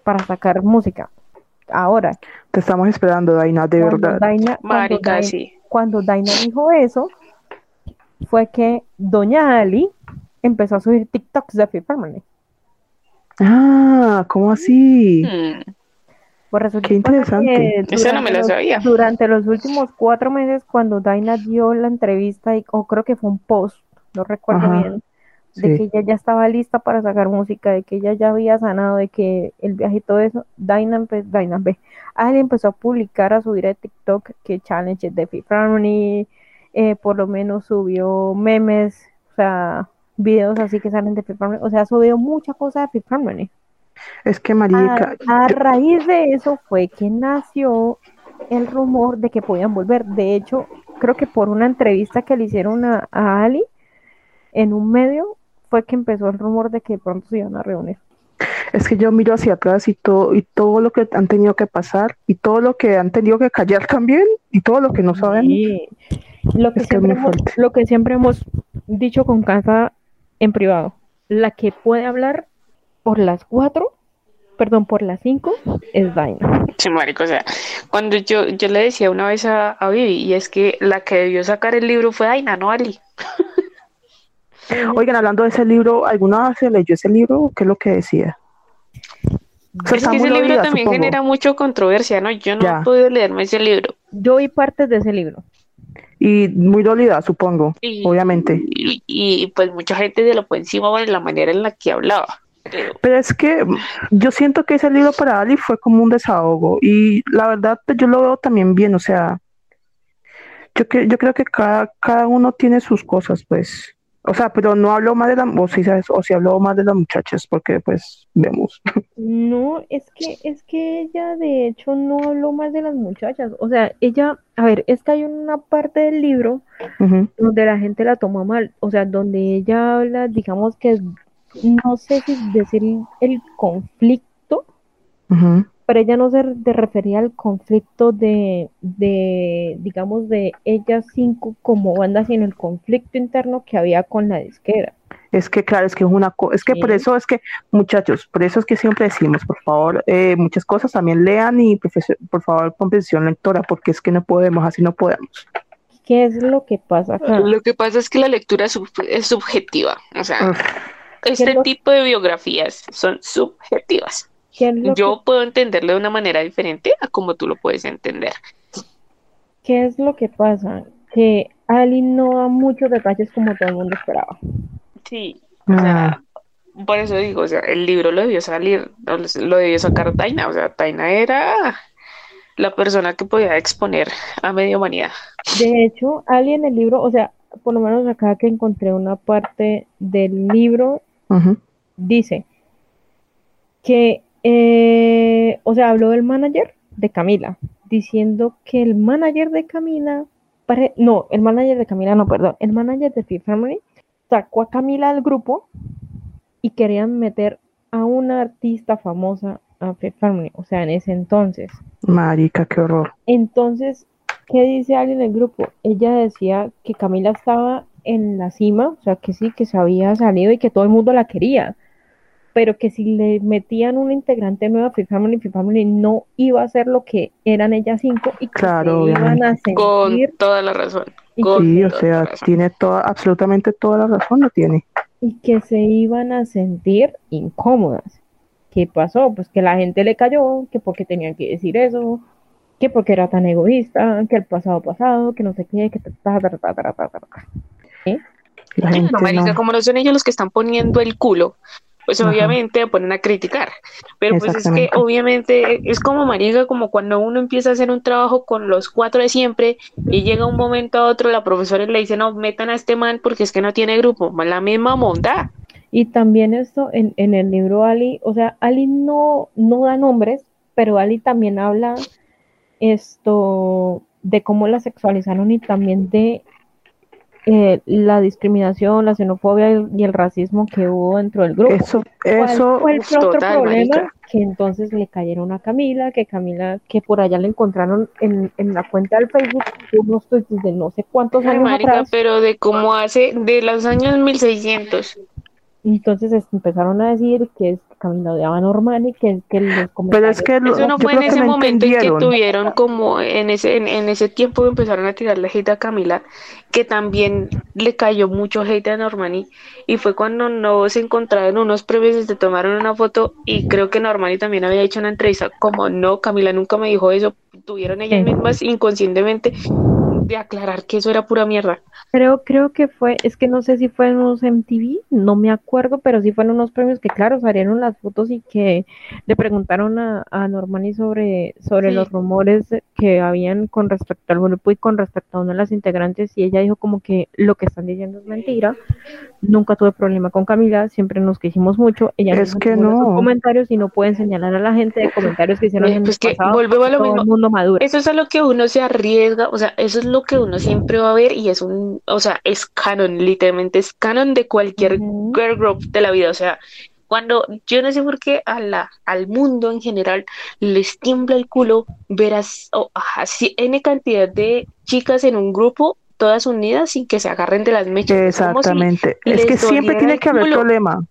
para sacar música. Ahora, Te estamos esperando, Daina, de cuando verdad. Daina, cuando Marica, Daina- sí. cuando Daina dijo eso, fue que Doña Ali empezó a subir TikToks de Fifth Harmony. Ah, ¿cómo así? Hmm, Pues resulta Qué interesante. que Esa no me la durante los- sabía. Durante los últimos cuatro meses, cuando Daina dio la entrevista, y, o creo que fue un post, no recuerdo Ajá, bien, de sí. que ella ya estaba lista para sacar música, de que ella ya había sanado, de que el viaje y todo eso, Daina, empe- Daina ve, Ali empezó a publicar, a subir a TikTok que challenges de Fifth Harmony, eh, por lo menos subió memes, o sea, videos así que salen de Fifth Harmony, o sea, subió mucha cosa de Fifth Harmony. Es que, A, marica, a raíz de eso fue que nació el rumor de que podían volver. De hecho, creo que por una entrevista que le hicieron a, a Ali en un medio fue que empezó el rumor de que pronto se iban a reunir. es que yo miro hacia atrás y todo, y todo lo que han tenido que pasar, y todo lo que han tenido que callar también, y todo lo que no saben. Y lo que, Es hemos, lo que siempre hemos dicho con casa en privado, la que puede hablar por las cuatro, perdón, por las cinco, es Daina. Sí, marico, o sea, cuando yo, yo le decía una vez a, a Vivi, y es que la que debió sacar el libro fue Daina, no Ali. Oigan, hablando de ese libro, ¿alguna vez se leyó ese libro? ¿Qué es lo que decía? O sea, Es que ese libro también supongo. genera mucha controversia, ¿no? Yo no Ya. he podido leerme ese libro. Yo vi partes de ese libro. Y muy dolida, supongo, Y, obviamente. Y, y, pues mucha gente se lo fue encima por la manera en la que hablaba. Pero, Pero es que yo siento que ese libro para Ali fue como un desahogo y la verdad pues, yo lo veo también bien, o sea, yo, que, yo creo que cada, cada uno tiene sus cosas, pues, o sea, pero no hablo más de la, o si sabes, o si hablo más de las muchachas, porque pues vemos. No, es que, es que ella de hecho no habló más de las muchachas. O sea, ella, a ver, es que hay una parte del libro donde la gente la toma mal. O sea, donde ella habla, digamos que, no sé si decir el conflicto, ujú. Pero ella no se de refería al conflicto de, de, digamos, de ellas cinco como banda, sino el conflicto interno que había con la disquera. Es que claro, es que es una cosa, es que por eso es que, muchachos, por eso es que siempre decimos, por favor, eh, muchas cosas también lean y por favor comprensión lectora, porque es que no podemos, así no podemos. ¿Qué es lo que pasa acá? lo que pasa es que la lectura sub- es subjetiva. O sea, Uf, este lo- tipo de biografías son subjetivas. ¿Qué es lo que Yo puedo entenderlo de una manera diferente a como tú lo puedes entender. ¿Qué es lo que pasa? Que Ali no da muchos detalles como todo el mundo esperaba. Sí. O ah, sea, por eso digo, o sea, el libro lo debió salir, lo debió sacar Taina. O sea, Taina era la persona que podía exponer a media humanidad. De hecho, Ali en el libro, o sea, por lo menos acá que encontré una parte del libro, dice que, eh, o sea, habló del manager de Camila, diciendo que el manager de Camila, pare- no, el manager de Camila, no, perdón, el manager de Fifth Harmony sacó a Camila del grupo y querían meter a una artista famosa a Fifth Harmony, o sea, en ese entonces. Marica, qué horror. Entonces, ¿qué dice alguien en el grupo? Ella decía que Camila estaba en la cima, o sea, que sí, que se había salido y que todo el mundo la quería, pero que si le metían un integrante nuevo a Free Family, Free Family no iba a ser lo que eran ellas cinco y que Claro, se iban a Con sentir toda la razón. Con Sí, o sea, tiene toda, absolutamente toda la razón, lo tiene. y que se iban a sentir incómodas. ¿Qué pasó? Pues que la gente le cayó, que porque tenían que decir eso, que porque era tan egoísta, que el pasado pasado, que no sé qué, que ta, ta, ta, ta, ta, ta, ta, ta. La gente no, marica, no. como no son ellos los que están poniendo el culo, pues Ajá. obviamente ponen a criticar. Pero pues es que obviamente es como marica, como cuando uno empieza a hacer un trabajo con los cuatro de siempre y llega un momento a otro, la profesora le dice, no, metan a este man porque es que no tiene grupo. La misma monda. Y también esto en, en el libro Ali, o sea, Ali no, no da nombres, pero Ali también habla esto de cómo la sexualizaron y también de eh, la discriminación, la xenofobia y, y el racismo que hubo dentro del grupo. Eso, ¿Cuál eso, fue el otro total, problema? marica. Que entonces le cayeron a Camila, que Camila, que por allá le encontraron en, en la cuenta del Facebook unos tweets de no sé cuántos Ay, años marica, atrás. pero de cómo hace, de los años 1600. Entonces es- empezaron a decir que es que Camila odiaba a Normani, que, que los pero es que lo- Eso no fue en ese momento en que tuvieron como en ese, en, en ese tiempo empezaron a tirarle hate a Camila, que también le cayó mucho hate a Normani, y fue cuando no se encontraron unos premios y se tomaron una foto, y creo que Normani también había hecho una entrevista como no, Camila nunca me dijo eso, tuvieron ellas Sí. mismas inconscientemente de aclarar que eso era pura mierda. Creo, creo que fue, es que no sé si fue en unos MTV, no me acuerdo, pero sí fueron unos premios que, claro, salieron las fotos y que le preguntaron a, a Normani sobre, sobre Sí. los rumores que habían con respecto al grupo y con respecto a una de las integrantes, y ella dijo como que lo que están diciendo es mentira. Nunca tuve problema con Camila, siempre nos quisimos mucho. Ella Es que no. comentarios y no pueden señalar a la gente de comentarios que hicieron Eh, en pues el que pasado. volvemos a lo mismo. el mundo madura. Eso es a lo que uno se arriesga, o sea, eso es lo que uno siempre va a ver y es un, o sea, es canon, literalmente es canon de cualquier girl group de la vida, o sea, cuando yo no sé por qué a la, al mundo en general les tiembla el culo ver as- o- así N cantidad de chicas en un grupo todas unidas sin que se agarren de las mechas. Si Exactamente. Es que siempre tiene que haber problema.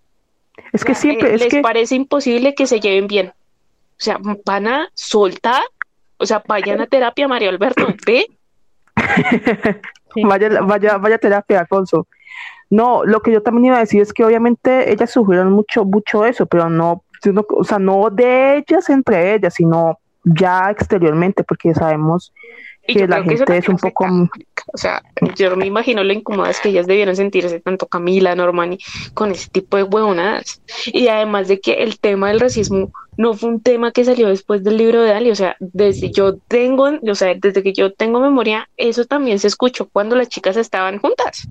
Es que siempre, eh, es les que parece imposible que se lleven bien. O sea, van a soltar, o sea, vayan a terapia, Mario Alberto, ve, Sí. vaya, vaya, vaya terapia, Alfonso. No, lo que yo también iba a decir es que obviamente ellas sufrieron mucho, mucho eso, pero no, sino- o sea, no de ellas entre ellas, sino ya exteriormente, porque sabemos y que la que gente es un poco O sea, yo me imagino lo incómodas que ellas debieron sentirse, tanto Camila, Normani, con ese tipo de huevonadas. Y además de que el tema del racismo no fue un tema que salió después del libro de Ali, o sea, desde yo tengo, o sea, desde que yo tengo memoria, eso también se escuchó cuando las chicas estaban juntas.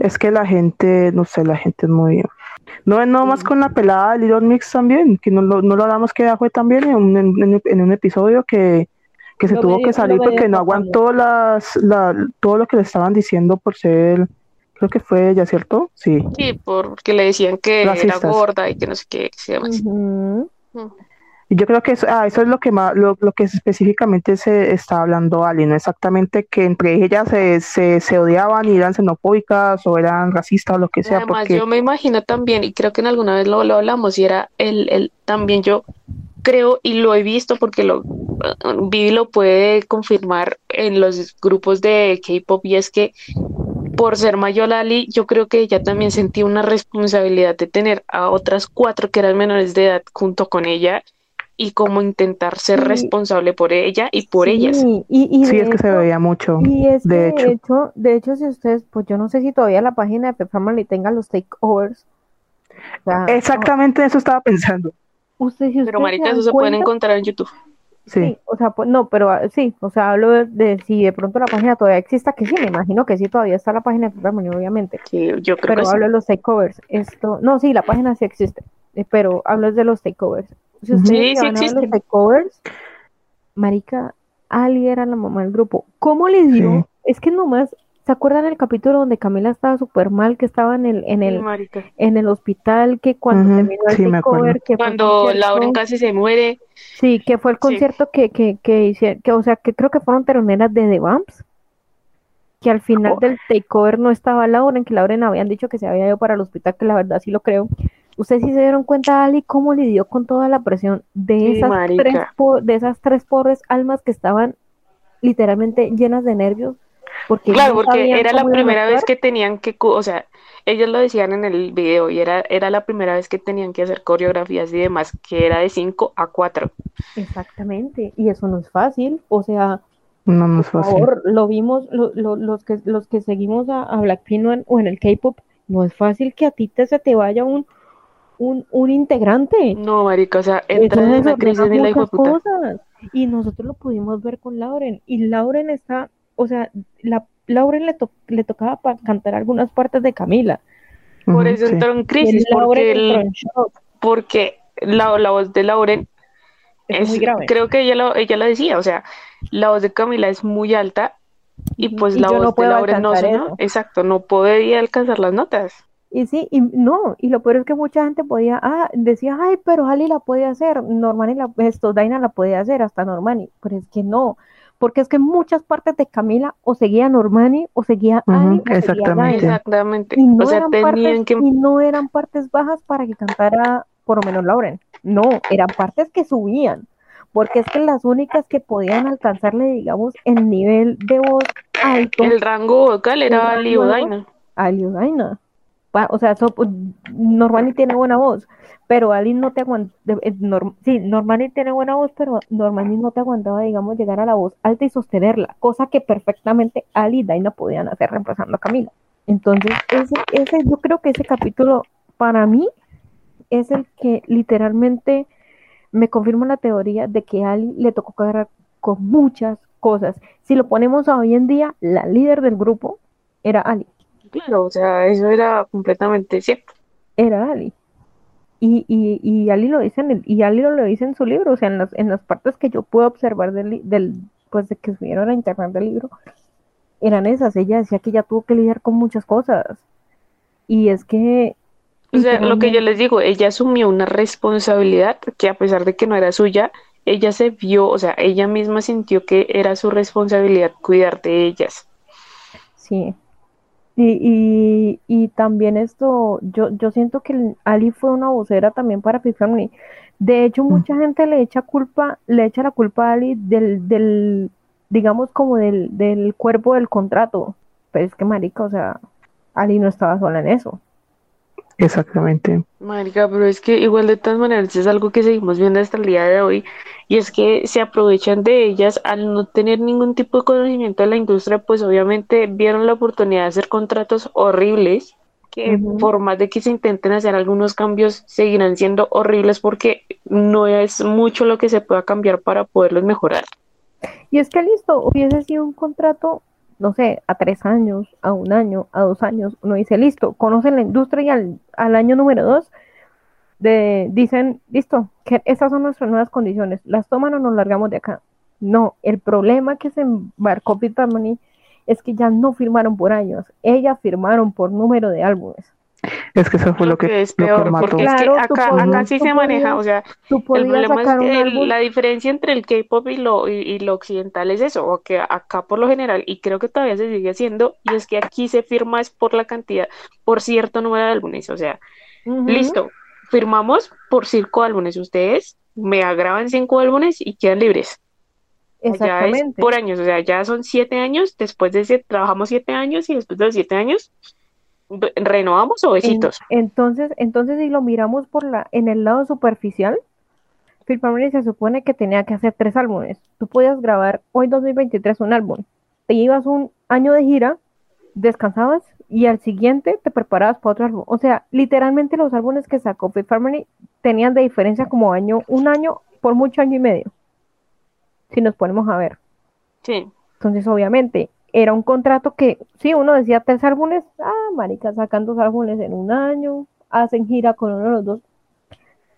Es que la gente, no sé, la gente es muy... No es nomás con la pelada de Little Mix también, que no, lo- no lo hablamos que fue también en un, en, en un episodio que, que se Lo tuvo que salir porque no aguantó las, la, todo lo que le estaban diciendo por ser, creo que fue ella, ¿cierto? Sí. Sí, porque le decían que era gorda y que no sé qué, y demás. Ujú. Y yo creo que eso, ah, eso es lo que más, lo, lo que específicamente se está hablando Ali, no exactamente que entre ellas se, se, se odiaban y eran xenofóbicas o eran racistas o lo que sea, Además, porque yo me imagino también, y creo que en alguna vez lo, lo hablamos, y era el, el también yo creo y lo he visto porque lo Vivi lo puede confirmar en los grupos de K-pop, y es que por ser mayor Ali, yo creo que ella también sentía una responsabilidad de tener a otras cuatro que eran menores de edad junto con ella y como intentar ser Sí. responsable por ella y por Sí, ellas. Y, y sí es que se veía mucho. Y es que de de hecho. de hecho, si ustedes, pues yo no sé si todavía la página de Pep Family tenga los takeovers. O sea, Exactamente eso estaba pensando. Usted, si Pero marica, se eso se pueden cuenta, encontrar en YouTube. Sí. sí, o sea, pues no, pero ah, sí, o sea, hablo de, de si de pronto la página todavía exista, que sí, me imagino que sí, todavía está la página de Family, obviamente. Sí, yo creo Pero que sí. hablo de los takeovers. Esto, no, sí, la página sí existe, eh, pero hablo de los takeovers. Si ustedes Sí, sí ver los takeovers, marica, Ali era la mamá del grupo. ¿Cómo le dio? Sí. Es que nomás ¿Se acuerdan el capítulo donde Camila estaba súper mal, que estaba en el, en Sí, el, marica. en el hospital, que cuando Ujú, terminó el sí, takeover, que fue Cuando concierto- Lauren casi se muere. Sí, que fue el Sí. concierto que, que, que hicieron, que, o sea, que creo que fueron teloneras de The Vamps, que al final Oh. del takeover no estaba Lauren, que Lauren habían dicho que se había ido para el hospital, que la verdad sí lo creo. Ustedes sí se dieron cuenta, Ali, cómo lidió con toda la presión de Sí, esas marica. tres, po- de esas tres pobres almas que estaban literalmente llenas de nervios, porque Claro, no porque era la primera vez que tenían que, o sea, ellos lo decían en el video y era, era la primera vez que tenían que hacer coreografías y demás, que era de 5 a 4. Exactamente, y eso no es fácil, o sea, No, no es Por fácil. favor, lo vimos, lo- lo- los que los que seguimos a, a Blackpink o en, o en el K-pop, no es fácil que a ti te se te vaya un, un, un integrante. No, marica, o sea, entra en una crisis de la hijo de muchas puta. cosas. Y nosotros lo pudimos ver con Lauren. Y Lauren está, o sea, la, Lauren le, to- le tocaba pa- cantar algunas partes de Camila. Por eso sí. entró en crisis, porque, entró el- en shock. porque la, la voz de Lauren Es es, muy grave. creo que ella lo, ella lo decía, o sea, la voz de Camila es muy alta y pues y la no voz de Lauren no sonó, exacto, no podía alcanzar las notas. Y sí, y no, y lo peor es que mucha gente podía, ah, decía, ay, pero Ali la puede hacer, Normani la, esto, Daina la puede hacer, hasta Normani, pero es que no, porque es que muchas partes de Camila o seguía Normani, o seguía Ujú, Ali, o seguía exactamente. Daina, Exactamente. y no O sea, eran tenían partes, que y no eran partes bajas para que cantara por lo menos Lauren, no, eran partes que subían, porque es que las únicas que podían alcanzarle, digamos, el nivel de voz alto, el rango vocal era rango Ali o sea, so- Normani tiene buena voz, pero Ali no te aguanta. sí, Normani tiene buena voz, pero Normani no te aguantaba, digamos, llegar a la voz alta y sostenerla, cosa que perfectamente Ali y Daina podían hacer reemplazando a Camila. Entonces, ese, ese, yo creo que ese capítulo, para mí, es el que literalmente me confirma la teoría de que Ali le tocó cargar con muchas cosas. Si lo ponemos hoy en día, la líder del grupo era Ali. Claro, o sea, eso era completamente cierto. era Ali. Y, y, y Ali lo dice en el- y Ali lo, dice en su libro, o sea, en las, en las partes que yo puedo observar del, del pues de que subieron a internet del libro, eran esas. Ella decía que ella tuvo que lidiar con muchas cosas. Y es que O sea, lo que yo les digo, ella asumió una responsabilidad que a pesar de que no era suya, ella se vio, o sea, ella misma sintió que era su responsabilidad cuidar de ellas. Sí. Y, y, y también esto, yo, yo siento que Ali fue una vocera también para Harmony. De hecho, mucha gente le echa culpa, le echa la culpa a Ali del, del, digamos, como del, del cuerpo del contrato. Pero es que, marica, o sea, Ali no estaba sola en eso. Exactamente. Marica, pero es que igual de todas maneras es algo que seguimos viendo hasta el día de hoy y es que se aprovechan de ellas al no tener ningún tipo de conocimiento de la industria, pues obviamente vieron la oportunidad de hacer contratos horribles que por más de que se intenten hacer algunos cambios seguirán siendo horribles porque no es mucho lo que se pueda cambiar para poderlos mejorar. Y es que listo, hubiese sido un contrato, no sé, a tres años, a un año, a dos años. Uno dice, listo, conocen la industria y al, al año número dos de, dicen, listo, que estas son nuestras nuevas condiciones, las toman o nos largamos de acá. No, el problema que se embarcó Harmony es que ya no firmaron por años, ellas firmaron por número de álbumes. Es que eso fue lo Lo que, que es lo que peor, mató. porque es que acá, podías- acá sí se maneja, podías- o sea, El problema es que el- la diferencia entre el K-pop y lo, y, y lo occidental es eso, o que acá por lo general, y creo que todavía se sigue haciendo, y es que aquí se firma es por la cantidad, por cierto número de álbumes, o sea, listo, firmamos por cinco álbumes, ustedes me graban cinco álbumes y quedan libres. Es Exactamente. por años, o sea, ya son siete años, después de siete, trabajamos siete años y después de los siete años renovamos o En- besitos. entonces, entonces si lo miramos por la, en el lado superficial, Phil Harmony se supone que tenía que hacer tres álbumes. Tú podías grabar hoy 2023 un álbum. Te ibas un año de gira, descansabas y al siguiente te preparabas para otro álbum. O sea, literalmente los álbumes que sacó Phil Harmony tenían de diferencia como año, un año, por mucho año y medio. Si nos ponemos a ver. Sí, Entonces, obviamente, era un contrato que, sí, uno decía tres álbumes, ah, marica, sacan dos álbumes en un año, hacen gira con uno de los dos.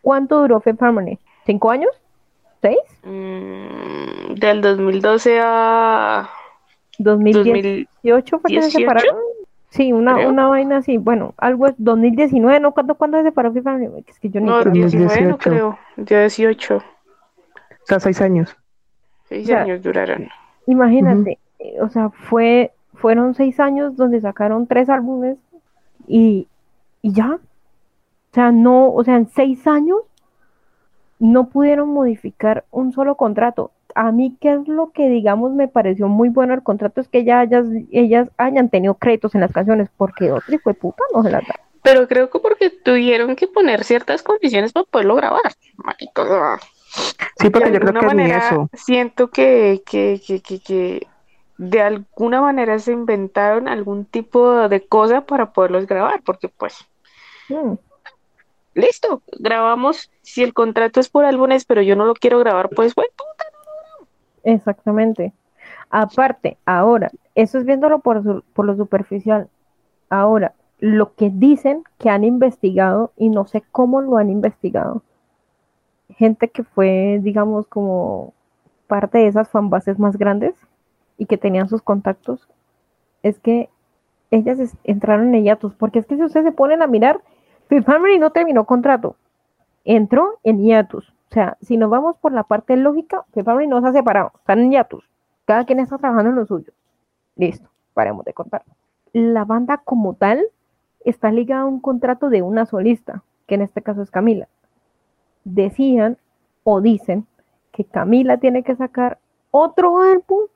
¿Cuánto duró Fifth Harmony? ¿Cinco años? ¿Seis? Mm, del 2012 a 2018 fue que se 18, separaron. Sí, una, creo. una vaina así. Bueno, algo es 2019, ¿no? ¿Cuándo, ¿cuándo se separó Fifth Harmony? Es que yo ni No, creo. 19 no 18. creo. 18. O sea, seis años. Seis O sea, años duraron. Imagínate, o sea, fue, fueron seis años donde sacaron tres álbumes y, y ya. O sea, no, o sea, en seis años no pudieron modificar un solo contrato. A mí, ¿qué es lo que, digamos, me pareció muy bueno el contrato? Es que ya ellas, ellas hayan tenido créditos en las canciones, porque otro hijo de puta no se las da. Pero creo que porque tuvieron que poner ciertas condiciones para poderlo grabar. marico, Sí, porque de yo creo que ni eso. siento que, que, que, que, que de alguna manera se inventaron algún tipo de cosa para poderlos grabar, porque pues, Mm, listo, grabamos, si el contrato es por álbumes, pero yo no lo quiero grabar, pues bueno, Exactamente. Aparte, ahora, eso es viéndolo por, su- por lo superficial. Ahora, lo que dicen que han investigado, y no sé cómo lo han investigado, gente que fue, digamos, como parte de esas fanbases más grandes y que tenían sus contactos, es que ellas entraron en hiatus, porque es que si ustedes se ponen a mirar, Fifth Harmony no terminó contrato, entró en hiatus. O sea, si nos vamos por la parte lógica, Fifth Harmony no se ha separado, están en hiatus. Cada quien está trabajando en lo suyo. Listo, paremos de contar. La banda como tal está ligada a un contrato de una solista, que en este caso es Camila. Decían o dicen que Camila tiene que sacar otro álbum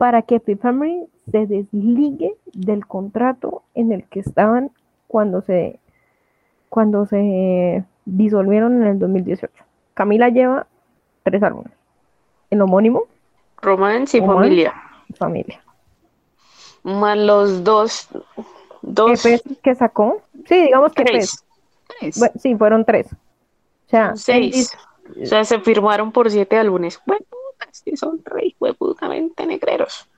para que Harmony se desligue del contrato en el que estaban cuando se cuando se disolvieron en el 2018. Camila lleva tres álbumes. El homónimo, romance y Romance. familia, familia. más los dos, dos, EPs que sacó, sí, digamos que tres. tres, Bueno, sí, fueron tres. O sea, seis. O sea, se firmaron por siete álbumes. Bueno, sí son re hueputamente negreros.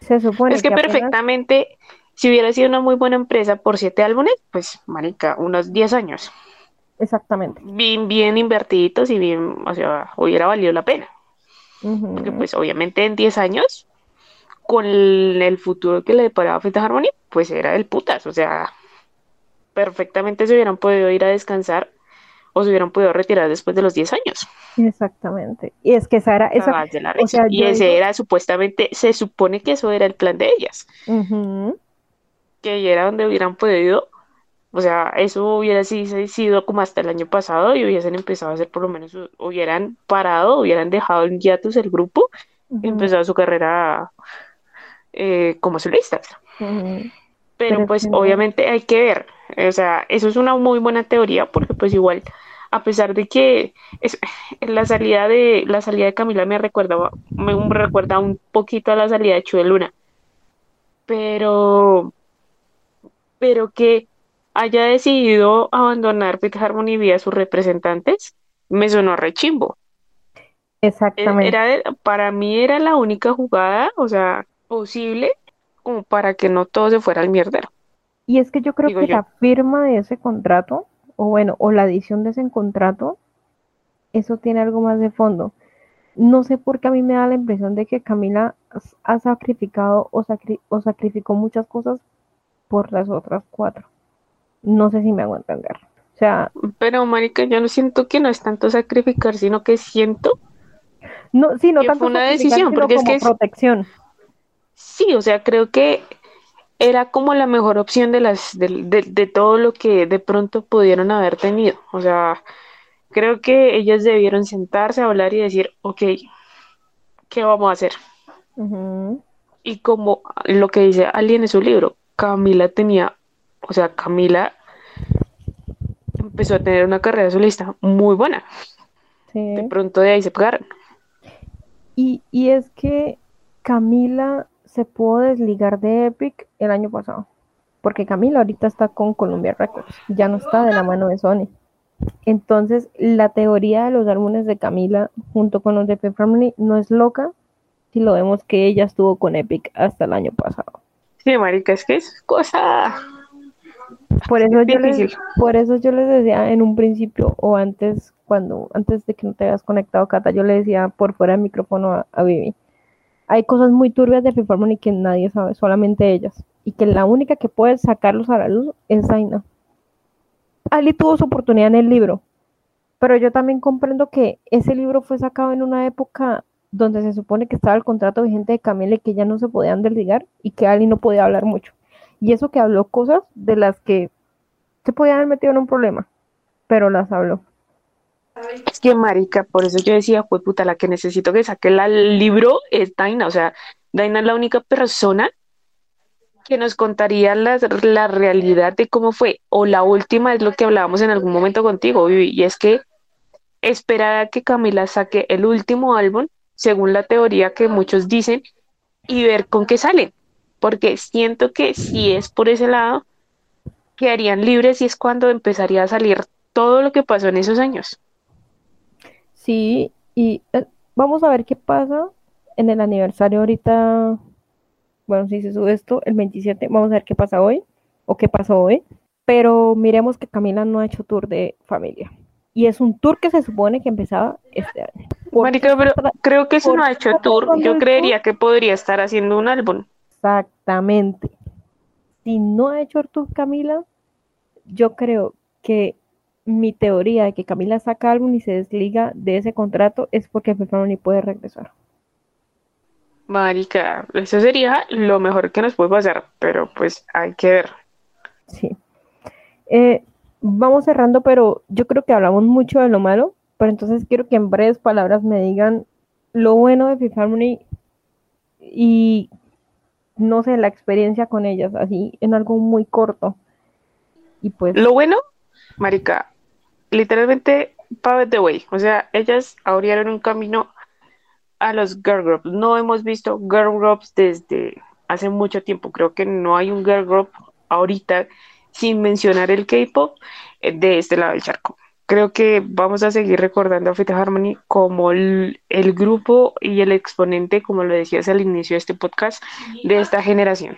Se supone Es que perfectamente, si hubiera sido una muy buena empresa por siete álbumes, pues, marica, unos 10 años. Exactamente. Bien, bien invertiditos y bien, o sea, hubiera valido la pena. Porque, pues, obviamente en 10 años, con el, el futuro que le deparaba Fifth Harmony, pues era del putas. O sea, perfectamente se hubieran podido ir a descansar o se hubieran podido retirar después de los 10 años. Exactamente. Y es que esa era esa. O sea, y ese digo- era supuestamente, se supone que eso era el plan de ellas. Que ahí era donde hubieran podido, o sea, eso hubiera si- si- sido como hasta el año pasado y hubiesen empezado a hacer por lo menos, hubieran parado, hubieran dejado en hiatus el grupo y empezado su carrera eh, como solistas. Pero Pero pues obviamente hay que ver, o sea, eso es una muy buena teoría porque pues igual, a pesar de que es, la salida de la salida de Camila me recuerda, me recuerda un poquito a la salida de Chu de Luna, pero, pero que haya decidido abandonar Fifth Harmony vía sus representantes, me sonó rechimbo. Exactamente. Era, para mí era la única jugada, o sea, posible como para que no todo se fuera al mierdero. Y es que yo creo Digo que yo. la firma de ese contrato, o bueno, o la adición de ese contrato, eso tiene algo más de fondo. No sé por qué a mí me da la impresión de que Camila ha sacrificado o, sacri- o sacrificó muchas cosas por las otras cuatro. No sé si me hago entender. O sea, Pero, marica, yo no siento que no es tanto sacrificar, sino que siento, no, sí, no Que tanto fue una decisión, porque es que es- protección. sí, o sea, creo que era como la mejor opción de las, de, de- de todo lo que de pronto pudieron haber tenido. O sea, creo que ellas debieron sentarse a hablar y decir, ok, ¿qué vamos a hacer? Y como lo que dice alguien en su libro, Camila tenía, o sea, Camila empezó a tener una carrera solista muy buena. Sí. De pronto de ahí se pegaron. Y, y es que Camila se pudo desligar de Epic el año pasado, porque Camila ahorita está con Columbia Records, ya no está de la mano de Sony. Entonces, la teoría de los álbumes de Camila junto con los de Fifth Harmony no es loca si lo vemos que ella estuvo con Epic hasta el año pasado. Sí, marica, es que es cosa Por eso yo les, por eso yo les decía en un principio o antes, cuando, antes de que no te hayas conectado, Cata, yo le decía por fuera del micrófono a, a Vivi. Hay cosas muy turbias de Fifth Harmony que nadie sabe, solamente ellas. Y que la única que puede sacarlos a la luz es Zaina. Ali tuvo su oportunidad en el libro, pero yo también comprendo que ese libro fue sacado en una época donde se supone que estaba el contrato vigente de Camila y que ya no se podían desligar y que Ali no podía hablar mucho. Y eso que habló cosas de las que se podían haber metido en un problema, pero las habló. Es que, marica, por eso yo decía, fue puta, la que necesito que saque el libro es Daina. O sea, Daina es la única persona que nos contaría la, la realidad de cómo fue. O la última es lo que hablábamos en algún momento contigo, y es que esperar a que Camila saque el último álbum, según la teoría que muchos dicen, y ver con qué sale. Porque siento que si es por ese lado, quedarían libres y es cuando empezaría a salir todo lo que pasó en esos años. Sí, y eh, vamos a ver qué pasa en el aniversario ahorita. Bueno, si se sube esto el 27, vamos a ver qué pasa hoy o qué pasó hoy. Pero miremos que Camila no ha hecho tour de familia. Y es un tour que se supone que empezaba este año. Marica, pero creo que si no ha hecho tour, yo creería que podría estar haciendo un álbum. Exactamente. Si no ha hecho tour Camila, yo creo que mi teoría de que Camila saca álbum y se desliga de ese contrato es porque ni puede regresar. Marica, eso sería lo mejor que nos puede pasar, pero pues hay que ver. Sí. Eh, vamos cerrando, pero yo creo que hablamos mucho de lo malo, pero entonces quiero que en breves palabras me digan lo bueno de Fifth Harmony y no sé, la experiencia con ellas, así en algo muy corto. Y pues. Lo bueno, Marica, literalmente paved the way. O sea, ellas abrieron un camino a los girl groups. No hemos visto girl groups desde hace mucho tiempo. Creo que no hay un girl group ahorita sin mencionar el K-pop eh, de este lado del charco. Creo que vamos a seguir recordando a Fifth Harmony como el, grupo y el exponente, como lo decías al inicio de este podcast, de esta generación.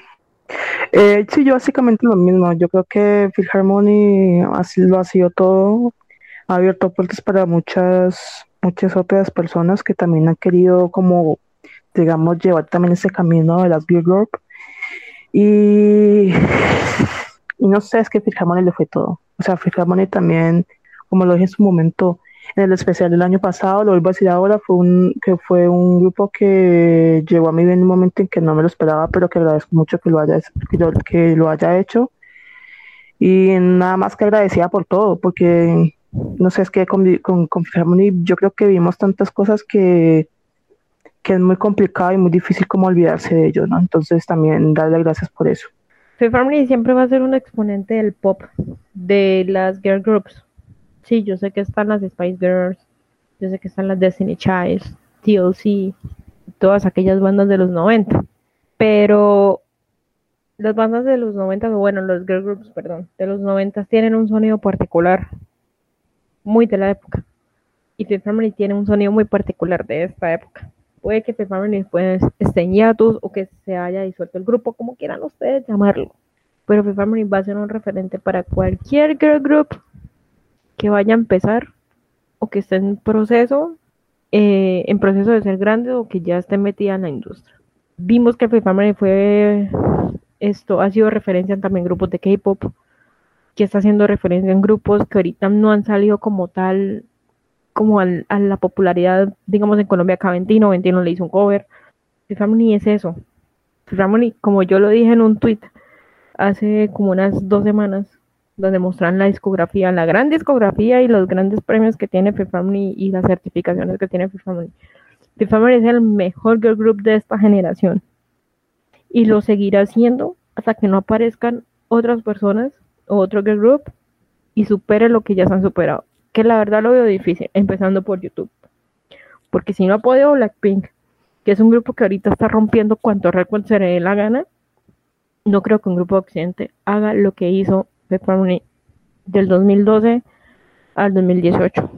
Eh, sí, yo básicamente lo mismo. Yo creo que Phil Harmony así lo ha sido todo. Ha abierto puertas para muchas, muchas otras personas que también han querido como, digamos, llevar también ese camino de las Girl Group. Y, y no sé, es que Harmony le fue todo. O sea, Harmony también, como lo dije en su momento, en el especial del año pasado, lo vuelvo a decir ahora, fue un, que fue un grupo que llegó a mí en un momento en que no me lo esperaba, pero que agradezco mucho que lo haya, que lo, haya hecho. Y nada más que agradecida por todo, porque no sé, es que con, con, con yo creo que vimos tantas cosas que, que es muy complicado y muy difícil como olvidarse de ellos, ¿no? Entonces también darle gracias por eso. Fifth Harmony siempre va a ser un exponente del pop, de las girl groups sí, yo sé que están las Spice Girls, yo sé que están las Destiny Child, TLC, todas aquellas bandas de los 90, pero las bandas de los 90, bueno, los girl groups, perdón, de los 90 tienen un sonido particular, muy de la época. Y Fifth Harmony tiene un sonido muy particular de esta época. Puede que Fifth Harmony esté en hiatus o que se haya disuelto el grupo, como quieran ustedes llamarlo. Pero Fifth Harmony va a ser un referente para cualquier girl group que vaya a empezar o que esté en proceso, eh, en proceso de ser grande o que ya esté metida en la industria. Vimos que Family fue esto ha sido referencia en también grupos de K-pop, que está haciendo referencia en grupos que ahorita no han salido como tal, como a la popularidad, digamos en Colombia, Caventino, Ventino le hizo un cover. Family es eso. Family, como yo lo dije en un tweet hace como unas dos semanas, donde muestran la discografía, la gran discografía y los grandes premios que tiene Fifth y las certificaciones que tiene Fifth Family. es el mejor girl group de esta generación y lo seguirá siendo hasta que no aparezcan otras personas otro girl group y supere lo que ya se han superado. Que la verdad lo veo difícil, empezando por YouTube. Porque si no ha podido Blackpink, que es un grupo que ahorita está rompiendo cuanto récord se le dé la gana, no creo que un grupo occidente haga lo que hizo del 2012 al 2018.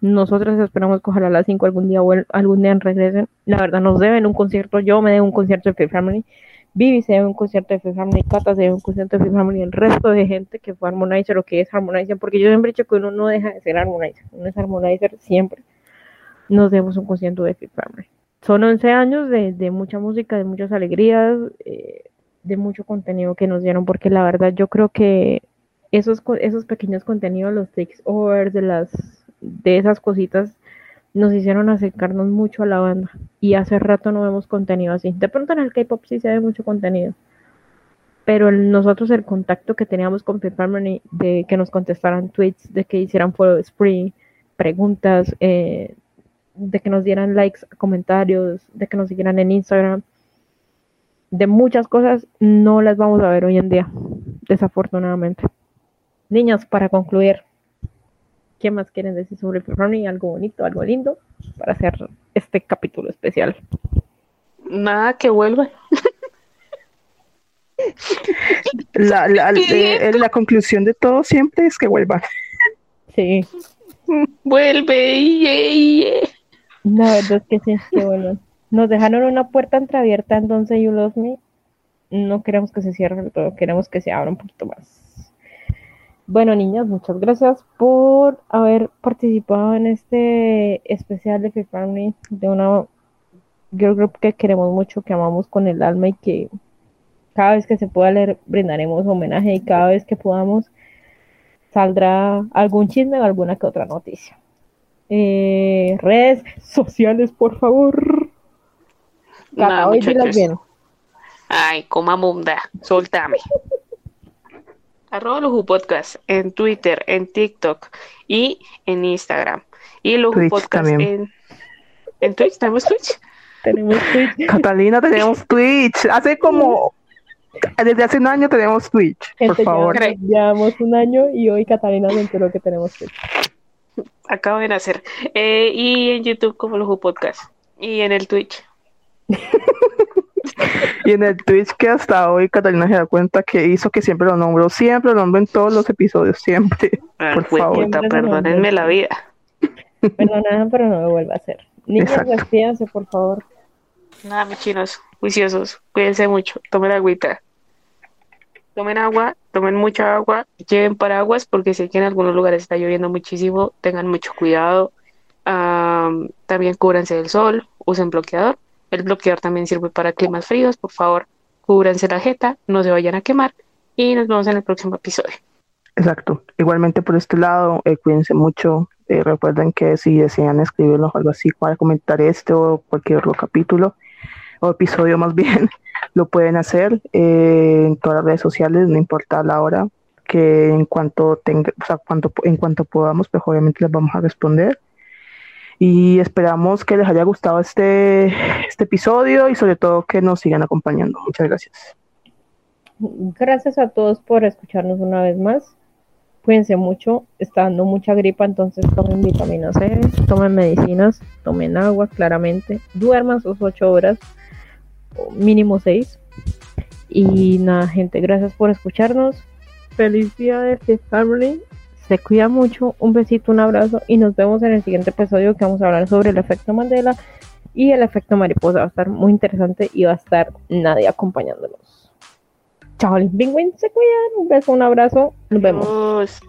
Nosotros esperamos que ojalá las 5 algún día algún día regresen. La verdad nos deben un concierto, yo me debo un concierto de Family, Vivi se debe un concierto de Fifth Family, Cata se debe un concierto de Fifth Family, el resto de gente que fue Harmonizer o que es Harmonizer, porque yo siempre he dicho que uno no deja de ser Harmonizer, uno es Harmonizer siempre. Nos debemos un concierto de Fifth Family. son 11 años de, de mucha música, de muchas alegrías, eh, de mucho contenido que nos dieron, porque la verdad yo creo que esos, esos pequeños contenidos, los takeovers, de las de esas cositas, nos hicieron acercarnos mucho a la banda. Y hace rato no vemos contenido así. De pronto en el K-pop sí se ve mucho contenido. Pero nosotros el contacto que teníamos con Fifth Harmony, de que nos contestaran tweets, de que hicieran follow spree, preguntas, eh, de que nos dieran likes, comentarios, de que nos siguieran en Instagram, de muchas cosas, no las vamos a ver hoy en día, desafortunadamente. Niñas, para concluir, ¿qué más quieren decir sobre Harmony? Algo bonito, algo lindo, para hacer este capítulo especial. Nada que vuelva. La, la, eh, la conclusión de todo siempre es que vuelvan. Sí, Vuelve. iye, iye. la verdad es que sí, que bueno. Nos dejaron una puerta entreabierta en Don't Say You Love Me. No queremos que se cierre todo, queremos que se abra un poquito más. Bueno, niñas, muchas gracias por haber participado en este especial de Fifth Harmony, de una girl group que queremos mucho, que amamos con el alma y que cada vez que se pueda leer brindaremos homenaje y cada vez que podamos saldrá algún chisme o alguna que otra noticia. Eh, redes sociales, por favor. Cata, Nada, hoy bien. Ay, coma munda, soltame. Arroba Luju Podcast en Twitter, en TikTok y en Instagram. Y Luju Twitch Podcast también. en, en Twitch. ¿Tenemos Twitch? Tenemos Twitch. Catalina, tenemos Twitch. Hace como. Desde hace un año tenemos Twitch, por favor. llevamos, llevamos un año y hoy Catalina se enteró que tenemos Twitch. Acabo de nacer. Eh, y en YouTube como Luju Podcast. Y en el Twitch. Y en el Twitch que hasta hoy Catalina se da cuenta que hizo que siempre lo nombro, siempre lo nombro en todos los episodios, siempre. Ah, Por pues, favor. puta, me perdónenme la vida. Perdonada, pero no lo vuelva a hacer. Niñas, despídanse, por favor. Nada, mis chinos, juiciosos, cuídense mucho, tomen agüita. Tomen agua, tomen mucha agua, lleven paraguas porque sé que en algunos lugares está lloviendo muchísimo, tengan mucho cuidado. Am, también cúbranse del sol, usen bloqueador. El bloqueador también sirve para climas fríos, por favor, cúbranse la jeta, no se vayan a quemar y nos vemos en el próximo episodio. Exacto. Igualmente por este lado, eh, cuídense mucho. Eh, recuerden que si desean escribirnos algo así para comentar este o cualquier otro capítulo o episodio más bien, lo pueden hacer eh, en todas las redes sociales, no importa la hora, que en cuanto tenga, o sea, en cuanto podamos, pues obviamente les vamos a responder. Y esperamos que les haya gustado este, este episodio y sobre todo que nos sigan acompañando. Muchas gracias. Gracias a todos por escucharnos una vez más. Cuídense mucho, está dando mucha gripa, entonces tomen vitamina C, tomen medicinas, tomen agua, claramente. Duerman sus ocho horas, mínimo seis. Y nada, gente, gracias por escucharnos. Feliz día de Family. Se cuida mucho, un besito, un abrazo y nos vemos en el siguiente episodio que vamos a hablar sobre el efecto Mandela y el efecto mariposa. Va a estar muy interesante y va a estar nadie acompañándonos. Chao, Penguin, se cuidan. Un beso, un abrazo. Nos vemos.